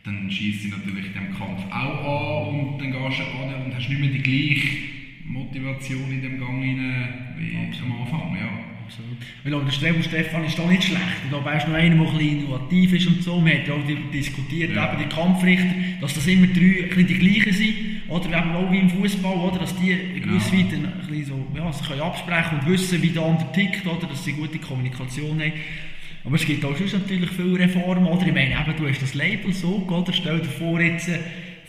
dann schießt sie natürlich dem Kampf auch an und dann gehst du an und hast nicht mehr die gleiche Motivation in dem Gang rein wie am Anfang. Ja. Absolut. Ich glaube, der Stefan Stefan ist da nicht schlecht. Glaube, er ist noch einer, der ein bisschen innovativ ist und so. Wir haben ja auch diskutiert, Ja. eben die Kampfrichter, dass das immer drei die gleichen sind. Oder eben auch wie im Fußball, oder? Dass die in Genau. gewisser Weise ein bisschen so, ja, sich können absprechen und wissen, wie der andere tickt, oder? Dass sie gute Kommunikation haben. Aber es gibt auch sonst natürlich viele Reformen, oder? Ich meine, eben, du hast das Label so, oder? Stell dir vor, jetzt äh,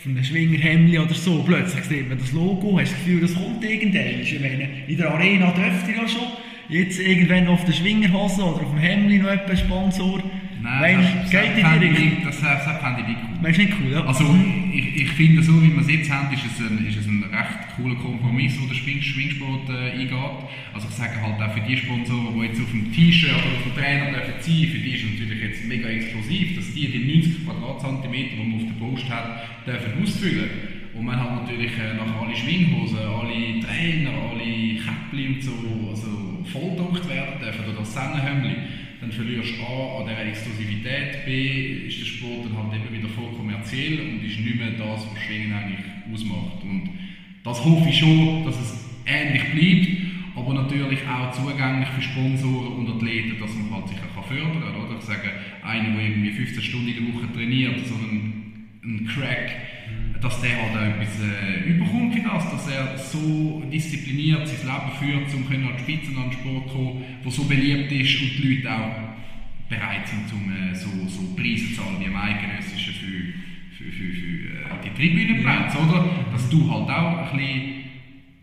von einem Schwingerhemd oder so, plötzlich sieht man das Logo, hast das Gefühl, das kommt irgendwann. Ich meine, in der Arena dürfte ja schon. Jetzt irgendwann auf der Schwingerhose oder auf dem Hemd noch jemand Sponsor. Nein, das, geht in die ich Richtung? das, das, das fände ich nicht cool. Meinst du nicht cool, ja? Also ich, ich finde, so wie wir es jetzt haben, ist es ein, ist es ein recht cooler Kompromiss, wo der Schwing Schwingsport äh, eingeht. Also ich sage halt auch für die Sponsoren, die jetzt auf dem T-Shirt oder auf dem Trainer dürfen sein, für die ist es natürlich jetzt mega exklusiv, dass die die 90 Quadratzentimeter, die man auf der Brust hat, dürfen ausfüllen. Und man hat natürlich äh, nachher alle Schwinghosen, alle Trainer, alle Käppli und so, also volldruckt werden dürfen oder das Sennenhemdli dann verlierst du A an dieser Exklusivität, B ist der Sport dann halt eben wieder voll kommerziell und ist nicht mehr das, was Schwingen eigentlich ausmacht. Und das hoffe ich schon, dass es ähnlich bleibt, aber natürlich auch zugänglich für Sponsoren und Athleten, dass man halt sich auch fördern kann. Oder? Ich sage, einer, der irgendwie 15 Stunden in der Woche trainiert, so ein, Crack, dass der halt auch etwas äh, überkommt für das, dass er so diszipliniert sein Leben führt, um an die den Sport zu kommen, der so beliebt ist und die Leute auch bereit sind, um äh, so, so Preise zu zahlen wie im Eidgenössischen für, für, für, für äh, die Tribünenplätze, oder? Dass du halt auch ein bisschen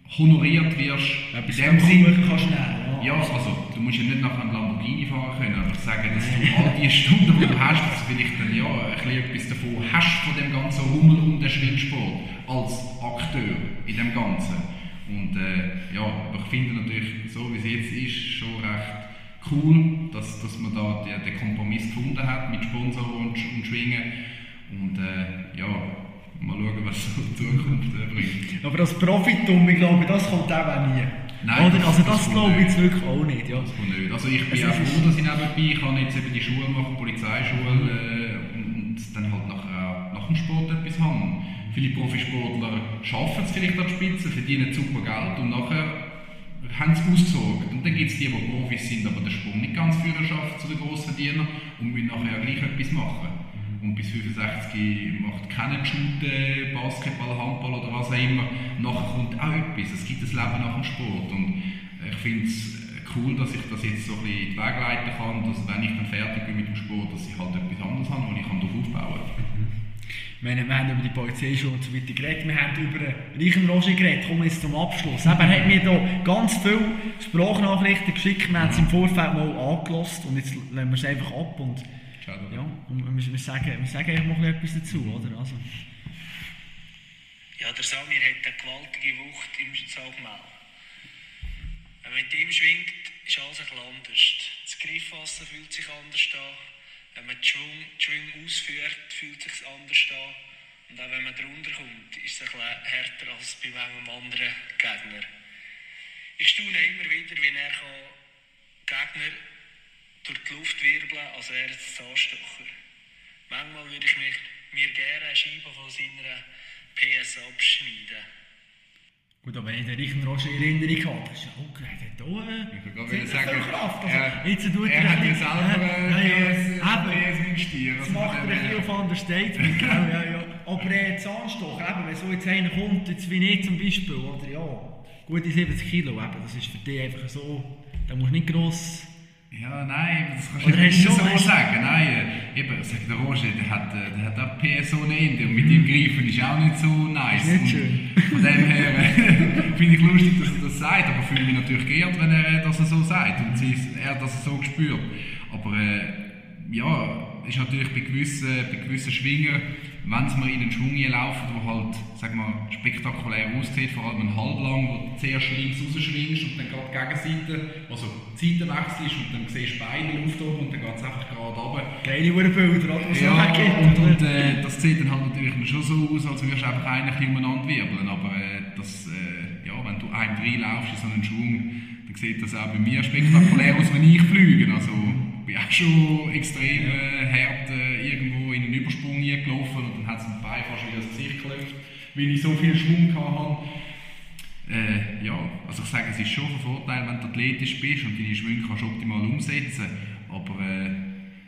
honoriert wirst. Etwas in dem Sinn, kannst du nehmen, ja, also du musst ja nicht nach einem Lamborghini fahren können, aber ich sage, dass du all die Stunden, die du hast, dass du vielleicht dann ja ein bisschen etwas davon hast von dem ganzen Rummel um den Schwingsport als Akteur in dem Ganzen. Und äh, ja, aber ich finde natürlich, so wie es jetzt ist, schon recht cool, dass, dass man da den, den Kompromiss gefunden hat mit Sponsoren und, und Schwingen. Und äh, ja, mal schauen, was so die Zukunft bringt. Aber das Profitum, ich glaube, das kommt auch nie. Nein, Oder? das- Also das das glaube ich wirklich auch nicht. Ja. Das kommt nicht. Also ich bin Es auch froh, dass ich nebenbei ich kann jetzt eben die Schule machen, Polizeischule äh, und, und dann halt nachher auch nach dem Sport etwas haben. Viele Profisportler schaffen es vielleicht an der Spitze, verdienen super Geld und nachher haben sie ausgesorgt. Und dann gibt es die, die Profis sind, aber den Sprung nicht ganz früher schaffen zu den Grossverdienern und müssen nachher gleich etwas machen. Und bis 65 macht keiner Shooten, Basketball, Handball oder was auch immer. Nachher kommt auch etwas. Es gibt ein Leben nach dem Sport. Und ich finde es cool, dass ich das jetzt so ein bisschen in die Wege leiten kann, dass wenn ich dann fertig bin mit dem Sport, dass ich halt etwas anderes habe, wo ich darauf aufbauen kann. Wir haben über die Polizeischule und so weiter geredet, wir haben über Reichen Roger geredet, kommen wir jetzt zum Abschluss. Er hat mir da ganz viele Sprachnachrichten geschickt, wir haben es im Vorfeld mal angelost und jetzt lassen wir es einfach ab und Schade. ja, und wir, sagen, wir sagen einfach mal etwas dazu, oder? Also, Ja, der Samir hat eine gewaltige Wucht im Saugmaul. Wenn man mit ihm schwingt, ist alles ein anders. Das Griffwasser fühlt sich anders an. Wenn man die Schwung, die Schwung ausführt, fühlt sich anders an. Und auch wenn man drunter kommt, ist es ein härter als bei manchem anderen Gegner. Ich staune immer wieder, wie er Gegner durch die Luft wirbeln, als wäre es ein Zahnstocher. Manchmal würde ich mich, mir gerne eine Scheibe von seiner PS abschneiden. gut, aber wenn ich den Roger in Erinnerung habe, das ist ja auch hat auch äh, Ich würde gerade sagen, Kraft. Also, er- jetzt tut er hat ja selber ja, ja, äh, PS, mit Stier. Das macht er ein bisschen auf Understatement, gell? ja, ja. Aber äh, Zahnstoch, eben, wenn so jetzt einer kommt, jetzt wie ich zum Beispiel, oder ja, gute 70 Kilo, eben, das ist für dich einfach so, da musst du nicht gross Ja, nein, das kannst du nicht so sagen. Nein, eben, sag der Roger, der hat, der hat auch PSO ohne Ende und mit ihm greifen ist auch nicht so nice. Nicht schön. Von dem her finde ich lustig, dass er das sagt, aber fühle mich natürlich geehrt, wenn er das so sagt und sie, er das so spürt. Aber äh, ja, ist natürlich bei gewissen, bei gewissen Schwinger, wenn sie mal in den Schwung laufen, der halt, sag mal, spektakulär aussieht, vor allem ein halblang, wo du zuerst links rausschwingst und dann gerade die Gegenseite, also die Seite wechselst und dann siehst du beide Luft oben und dann geht es einfach gerade runter. Geile Bilder, oder? Ja, und, und äh, das sieht dann halt natürlich schon so aus, als würdest du einfach eigentlich umeinander wirbeln. Aber äh, das, äh, ja, wenn du einem reinlaufst in so einen Schwung, dann sieht das auch bei mir spektakulär aus, wenn ich fliege. Also, ich bin auch schon extrem äh, hart äh, irgendwo in einen Übersprung gelaufen hat es mir Bein fast wieder ins Gesicht geklopft, weil ich so viel Schwung hatte. Äh, ja, also ich sage, es ist schon ein Vorteil, wenn du athletisch bist und deine Schwünge kannst optimal umsetzen. Aber äh,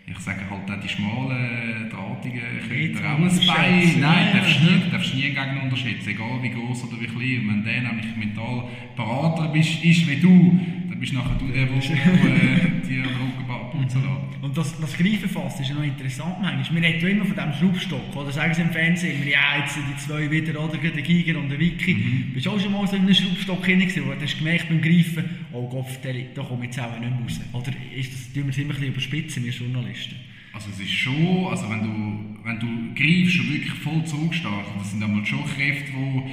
ich sage halt auch die schmalen, drahtigen Nicht Köder auch ein. Bein. Nein, Ja, darfst nie, darfst nie einen Gegner unterschätzen, egal wie groß oder wie klein. Und wenn der nämlich mental parater bist, ist wie du, dann bist nachher du der, der äh, den Rücken putzen lässt. Und das, das Greifenfass ist ja noch interessant manchmal. Wir reden ja immer von diesem Schraubstock, oder sagen sie im Fernsehen immer, ja, jetzt sind die zwei wieder, oder, der Giger und der Wiki. Mhm. Bist du auch schon mal so in einem Schraubstock gewesen, wo du hast gemerkt beim Greifen, oh Gott, da komme ich jetzt auch nicht mehr raus. Oder ist das, tun wir es immer ein bisschen überspitzen, wir Journalisten? Also es ist schon, also wenn du, wenn du greifst, schon wirklich voll zugestartet, das sind einmal schon Kräfte, wo,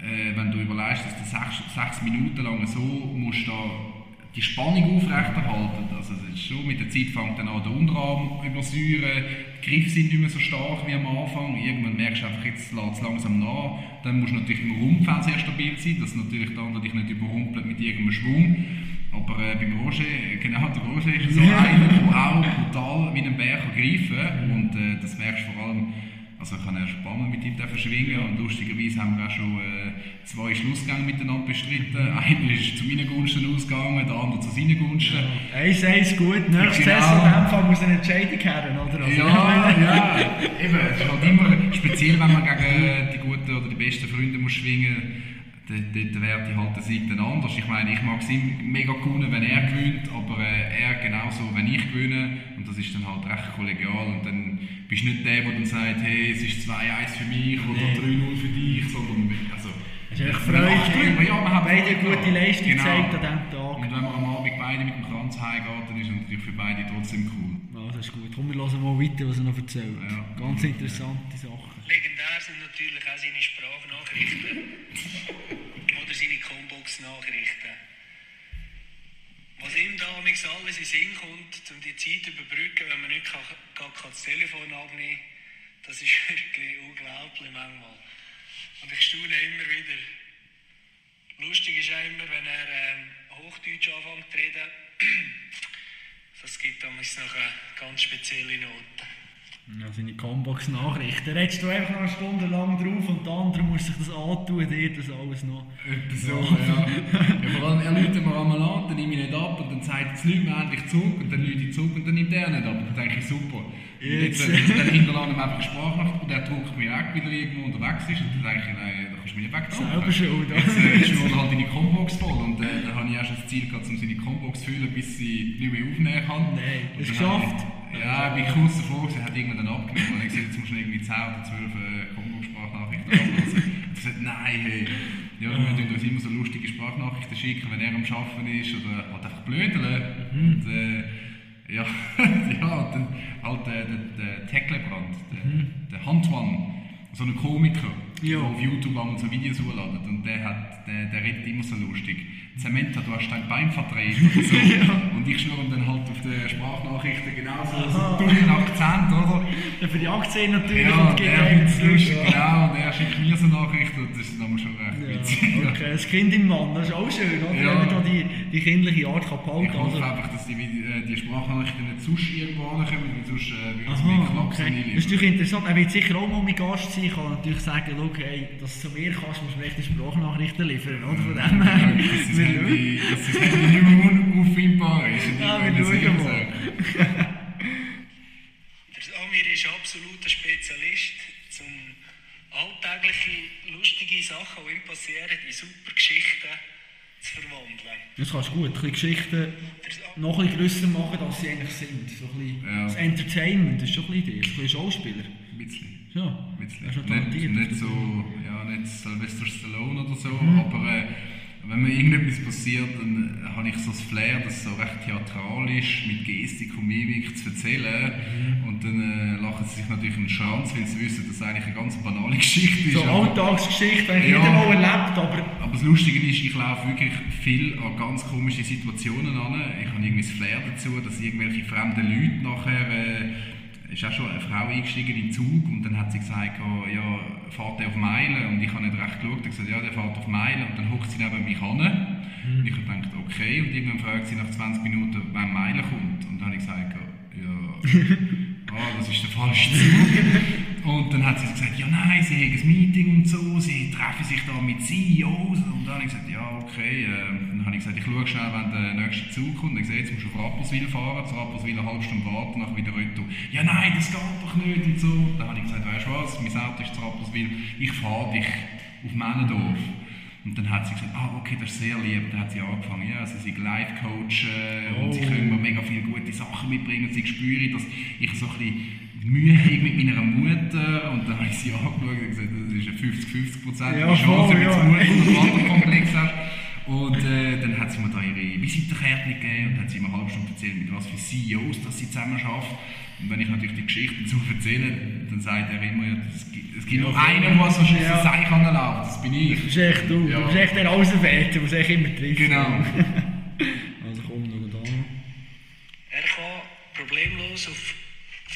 äh, wenn du überlegst, dass du sechs, sechs Minuten lang so musst da die Spannung aufrechterhalten. Also es ist schon, mit der Zeit fängt dann an der Unterarm übersäuern, die Griffe sind nicht mehr so stark wie am Anfang. Irgendwann merkst du einfach, jetzt lässt es langsam nach. Dann musst du natürlich im Rumpf auch sehr stabil sein, dass natürlich der andere dich nicht überrumpelt mit irgendeinem Schwung. Aber äh, beim Roger, genau, der Roger ist so einer, der auch brutal wie ein Bär kann greifen kann. Und äh, das merkst du vor allem, also ein paar Mal mit ihm dürfen schwingen und lustigerweise haben wir auch schon äh, zwei Schlussgänge miteinander bestritten. Einer ist zu meinen Gunsten ausgegangen, der andere zu seinen Gunsten. Eins, eins, gut, nächstes Genau. Saison in dem Fall muss eine Entscheidung haben, oder? Also, Ja, ja, eben. Es ist halt immer speziell, wenn man gegen die guten oder die besten Freunde muss schwingen dort, dort werte ich halt den Sieg dann anders. Ich meine, ich mag es mega gewinnen, wenn er gewinnt, aber äh, er genauso, wenn ich gewinne. Und das ist dann halt recht kollegial. Und dann bist du nicht der, der dann sagt, hey, es ist 2-1 für mich oder Nee. 3-0 für dich, sondern also, Es ist echt Freude. Ja, man hat Beide Freude gute. Leistung Genau. gezeigt an diesem Tag. Und wenn man am Abend beide mit dem Kranz heimgeht, dann ist natürlich für beide trotzdem cool. Ja, das ist gut. Komm, wir hören mal weiter, was er noch erzählt. Ja. Ganz interessante Sachen. Legendär sind natürlich auch seine Sprachnachrichten oder seine Combox-Nachrichten. Was ihm da amigs alles in den Sinn kommt, um die Zeit zu überbrücken, wenn man nicht kann, gar kann das Telefon abnehmen das ist wirklich unglaublich manchmal. Und ich staune immer wieder. Lustig ist auch immer, wenn er ähm, Hochdeutsch anfängt zu reden. Das gibt damals noch eine ganz spezielle Note. Ja, seine Combox-Nachrichten. Da redest du einfach noch eine Stunde lang drauf und der andere muss sich das antun, dir das alles noch. Etwas so, ja. ja. Vor allem, er läutet mir einmal an, dann nehme ich nicht ab und dann sagt das Leute mir endlich zurück und dann läute ich zurück und dann nimmt er nicht ab. Und dann denke ich, super. Und Jetzt. Jetzt, äh, dann hinterlasse ich einfach eine Sprachnachricht und er druckt mir weg, weil er irgendwo unterwegs ist. Und dann denke ich, nein, da nicht wegdrucken. Selber schuld, oder? Jetzt äh, ist schon halt deine Combox voll und äh, dann habe ich erst das Ziel gehabt, um seine Combox zu füllen, bis sie nicht mehr aufnehmen kann. Nein, hast du geschafft? Ich, ja, bin kurz davor, sie hat irgendwann dann abgenommen und ich gesagt, jetzt musst du irgendwie 10 oder 12 äh, Combo-Sprachnachrichten ablassen. Und sie sagt, nein, hey. Ja, wir tun uns immer so lustige Sprachnachrichten schicken, wenn er am Arbeiten ist oder halt einfach blödeln. Mhm. Und, äh, ja, ja, dann halt äh, der, der Teklebrand, der, der Handwan, so ein Komiker, Mhm. Ja. auf YouTube auch so Videos hochladet und der, hat, der, der redet immer so lustig. Samantha, du hast dein Bein verdreht oder so. Und ich schnurre ihm dann halt auf den Sprachnachrichten genauso so Aha. einen dummen Akzent, oder? Ja, für die Aktien natürlich Ja, und der findet es lustig, Ja. genau. Und er schickt mir so Nachrichten und das ist dann schon recht witzig. Ja, okay, das Kind im Mann, das ist auch schön, oder? Ja. Wenn man die, die kindliche Art kann Ich hoffe also, einfach, dass die, äh, die Sprachnachrichten nicht sonst irgendwo ankommen, weil sonst äh, würde es mir Aha, knapp okay. Das ist natürlich interessant. Er wird sicher auch mal mein Gast sein. Ich kann natürlich sagen, hey, dass du zu mir kannst, musst du mir echt die Sprachnachrichten liefern. Oder? Von dem her. Dass das Wir Handy, dass das Handy nicht mehr unauffindbar ist. Ja, ich wir schauen mal. Der Amir ist absoluter Spezialist, um alltägliche, lustige Sachen, die ihm passieren, in super Geschichten zu verwandeln. Das kannst du gut. Ein bisschen Geschichten noch ein bisschen grösser machen, als sie eigentlich sind. So ein bisschen Ja. Das Entertainment ist schon ein bisschen das. Ein bisschen Schauspieler. Ein bisschen. Ja, er ist noch Nicht, nicht so, ja, nicht Sylvester Stallone oder so, Mhm. aber äh, wenn mir irgendetwas passiert, dann äh, habe ich so das Flair, das so recht theatralisch mit Gestik und Mimik zu erzählen. Mhm. Und dann äh, lachen sie sich natürlich einen Schranz, weil sie wissen, dass es eigentlich eine ganz banale Geschichte ist. So aber- Alltagsgeschichte, ich Ja. jeder mal erlebt, aber aber das Lustige ist, ich laufe wirklich viel an ganz komische Situationen an. Ich habe irgendwie das Flair dazu, dass irgendwelche fremden Leute nachher. Äh, ist auch schon eine Frau eingestiegen in den Zug und dann hat sie gesagt, oh, ja, fährt der auf Meilen? Und ich habe nicht recht geschaut. Ich habe gesagt, ja, der fährt auf Meilen. Und dann hockt sie neben mich an. Und ich habe gedacht, okay. Und irgendwann fragt sie nach 20 Minuten, wann Meilen kommt. Und dann habe ich gesagt, ja, ah, das ist der falsche Zug. Und dann hat sie gesagt, ja nein, sie haben ein Meeting und so, sie treffen sich da mit CEOs. Und dann habe ich gesagt, ja okay. Äh, dann habe ich gesagt, ich schaue schnell, wenn der nächste Zug kommt. Ich sehe, jetzt musst du auf Rapperswil fahren, zu Rapperswil eine halbe Stunde warten, nachher wieder retour. Ja nein, das geht doch nicht und so. Dann habe ich gesagt, weißt du was, mein Auto ist zu Rapperswil, ich fahre dich auf Männendorf. Und dann hat sie gesagt, ah, okay, das ist sehr lieb. Dann hat sie angefangen, ja, sie sind Life-Coach äh, und sie Oh. können mir mega viele gute Sachen mitbringen. Und sie spüren, dass ich so ein bisschen Mühe habe mit meiner Mutter. Und dann habe ich sie angeschaut und gesagt, das ist eine 50-50% Ja, Chance, wenn du ja. Mutter und Vaterkomplex hast. Und äh, dann hat sie mir da ihre Visitenkarte gegeben und hat sie mir eine halbe Stunde erzählt, mit was für CEOs dass sie zusammen arbeitet. Und wenn ich natürlich die Geschichten dazu erzähle, dann sagt er immer, ja, es gibt, es gibt Ja, nur einen, der so ja. sein kann, läuft. das bin ich. das ist echt du. Ja. Du bist echt der Außenwärter, der sich immer trifft. Genau. Also komm, schau da. er kann problemlos auf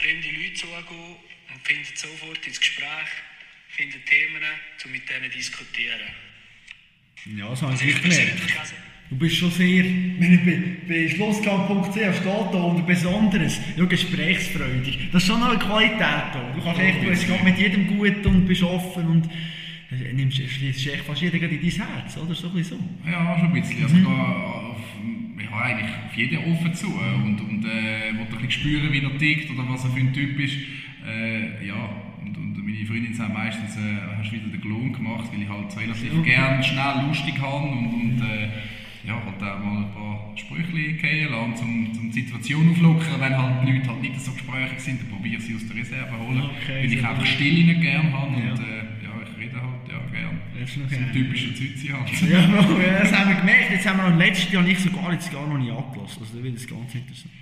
fremde Leute zugehen und findet sofort ins Gespräch, findet Themen, um mit denen zu diskutieren. Ja, das habe Also ich ich nicht gemerkt. persönlich also, Du bist schon sehr, ich bei, bei schlussgang.ch steht da unter Besonderes, ja, gesprächsfreudig. Das ist schon eine Qualität da. Du kannst echt, du gerade mit jedem gut und bist offen und nimmst, schließt echt fast jeder in dein Herz, oder? So ein so. Ja, schon ein bisschen. Also ich gehe auf, ich habe eigentlich auf jeden offen zu äh, und, und äh, will ein bisschen spüren, wie er tickt oder was er für ein Typ ist. Äh, ja, und, und meine Freundin sagt meistens, äh, hast du wieder den Klon gemacht, weil ich halt relativ Okay. gern schnell lustig habe und, und äh, ja, halt auch mal ein paar Sprüche gehen lassen, um, um die Situation auflockern. Wenn halt die Leute halt nicht so gesprächig sind, dann probiere ich sie aus der Reserve holen, Okay, weil ich einfach gut. still nicht gern habe Ja. und äh, ja, gern. Das ist noch So ein typischer halt. Ja, ja, das haben wir gemerkt. Jetzt haben wir noch letztes Jahr nicht sogar jetzt gar noch nicht angelassen. Also, das wird das ganz interessant.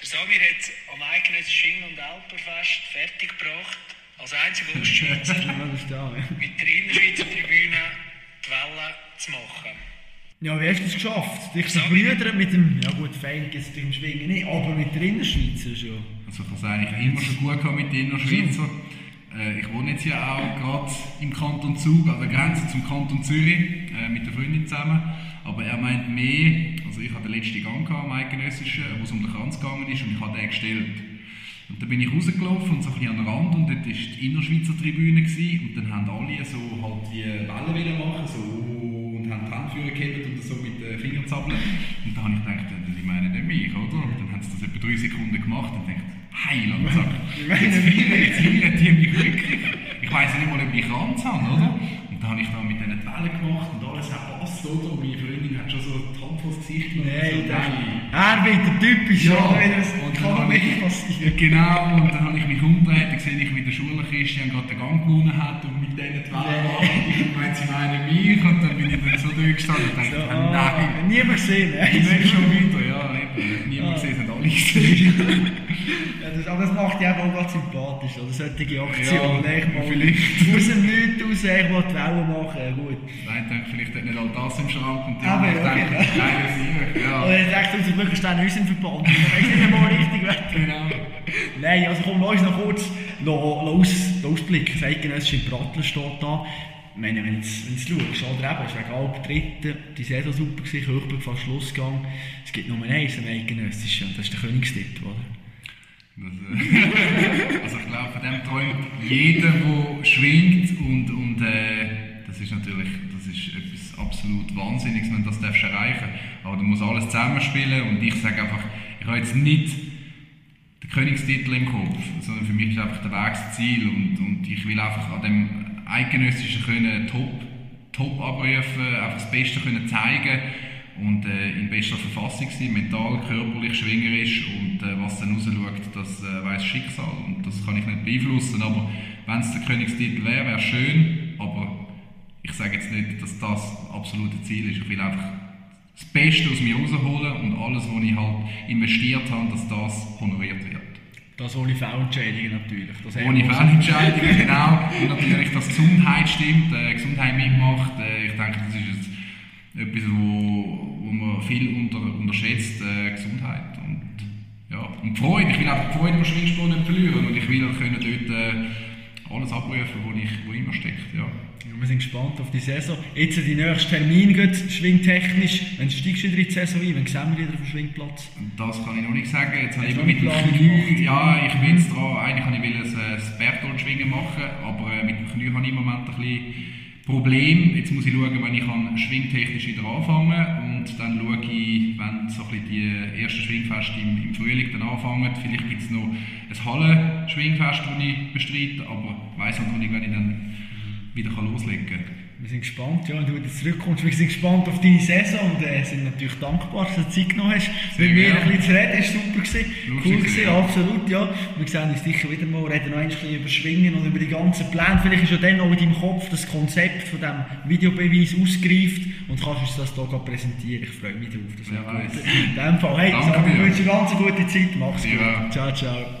der Samir hat am eidgenössischen Schwing- und Alpenfest fertiggebracht, als einziger Ostschweizer Ja, da, mit der Innerschweizer Tribüne die Welle zu machen. Ja, wie hast du es geschafft? Dich zu brüdern mit dem, ja gut, fein gibt es im Schwingen nicht, aber mit der Innerschweizer ist ja... Also ich habe es eigentlich immer schon gut gehabt mit den Innerschweizer. Äh, ich wohne jetzt ja auch gerade im Kanton Zug, an der Grenze zum Kanton Zürich, äh, mit der Freundin zusammen. Aber er meint mehr, also ich hatte den letzten Gang gehabt, am eidgenössischen, wo es um den Kranz gegangen ist und ich habe den gestellt. Und dann bin ich rausgelaufen und so ein bisschen an den Rand und dort war die Innerschweizer Tribüne gewesen, und dann haben alle so halt die Wellen machen, so und haben die Handführer gehabt und so mit den Fingern zappeln. Und dann habe ich gedacht, die meinen nicht mich, oder? Und dann haben sie das etwa drei Sekunden gemacht und dachte, heil und gesagt, jetzt feiern, jetzt feiern die mich wirklich. Ich weiss nicht mal, ob ich Kranz habe, oder? Und dann habe ich da mit diesen Wellen gemacht und alles hat passt, oder? Und meine Freundin hat schon so die Hand vors Gesicht genommen. Nein, so, nein. Er wieder typisch, Ja, und dann kann nicht ich, passieren. genau, und dann habe ich mich umgedreht und gesehen, ich wie der Schulchristtian gerade den Gang gewonnen hat und mit denen die Welle macht. Und ich meinte, sie meinen mich und dann bin ich dann so durchgestanden und dachte, So, ah, ah, nein. niemand gesehen, ne? Nicht schon wieder, ja, eben. Niemand Ah. gesehen, es haben alle gesehen. Ja, aber das macht eben auch ganz sympathisch, oder? Solche Aktionen, Ja, echt mal vielleicht. aus dem Nichts raus, echt mal machen, ja gut. Nein, ich denke, vielleicht hat nicht all das im Schrank und die Aber, anderen okay. denken, geile Sieg. Oder Ja, ich dachte, zum Glück ist der in unserem Verband, dann weiss nicht einmal richtig weg. genau. Nein, also komm, lass uns noch kurz lo- lo aus, lo ausblicken. Das Eidgenössische in Brattler steht da. Ich meine, wenn du jetzt schaust, oder eben, es ist wegen halb dritten, die Saison super gewesen, Höchburg fast Schlussgang. Es gibt nur eins am Eidgenössischen und das ist der Königstitel, oder? Das, äh, also ich glaube, von dem träumt jeder, der schwingt und, und äh, das ist natürlich das ist etwas absolut Wahnsinniges, wenn du das darfst erreichen Aber du musst alles zusammenspielen und ich sage einfach, ich habe jetzt nicht den Königstitel im Kopf, sondern für mich ist einfach der Weg das Ziel und, und ich will einfach an dem Eidgenössischen können top, top abrufen, einfach das Beste können zeigen und äh, in bester Verfassung sein, mental, körperlich, schwingerisch und äh, was dann rausschaut, das äh, weiß Schicksal und das kann ich nicht beeinflussen, aber wenn es der Königstitel wäre, wäre schön, aber ich sage jetzt nicht, dass das absolute Ziel ist, ich will einfach das Beste aus mir rausholen und alles, was ich halt investiert habe, dass das honoriert wird. Das ohne Fehlentscheidungen natürlich. Das Ohne Fehlentscheidungen, genau. Und natürlich, dass Gesundheit stimmt, äh, Gesundheit mitmacht. Äh, ich denke, das ist jetzt etwas, wo, wo man viel unter, unterschätzt, äh, Gesundheit. Und, ja. und Freude, ich will auch die Freude am Schwingsport nicht verlieren und ich will können dort äh, alles abrufen, wo, ich, wo immer steckt. Ja. Ja, wir sind gespannt auf die Saison. Jetzt die nächste Termin geht, schwingtechnisch. Wenn steigst du wieder in die Saison ein, wenn sehen wir wieder auf dem Schwingplatz? Und das kann ich noch nicht sagen. Jetzt habe ich mit dem Knie, gemacht? ja, ich bin jetzt dran. Eigentlich habe ich ein, äh, das Bertolt-Schwingen machen, aber äh, mit dem Knie habe ich im Moment ein bisschen Problem. Jetzt muss ich schauen, wenn ich kann schwingtechnisch wieder anfangen und dann schaue ich, wenn so ein bisschen die ersten Schwingfeste im, im Frühling dann anfangen. Vielleicht gibt es noch ein Hallen-Schwingfest, das ich bestreite, aber ich weiss noch nicht, wenn ich dann wieder loslegen kann. Wir sind gespannt, ja, wenn du wieder zurückkommst. Wir sind gespannt auf deine Saison und äh, sind natürlich dankbar, dass du Zeit genommen hast. Sehr Mit mir ein bisschen zu reden, ist super gewesen. Lustig Cool gewesen, ja. absolut, ja. Wir sehen uns sicher wieder mal, reden noch ein bisschen über Schwingen und über die ganzen Pläne. Vielleicht ist ja dann auch in deinem Kopf das Konzept von diesem Videobeweis ausgereift und kannst uns das hier präsentieren. Ich freue mich drauf. Das gut. In dem Fall, hey, Danke ich wünsche dir eine ganz gute Zeit. Mach's Ja. gut. Ciao, ciao.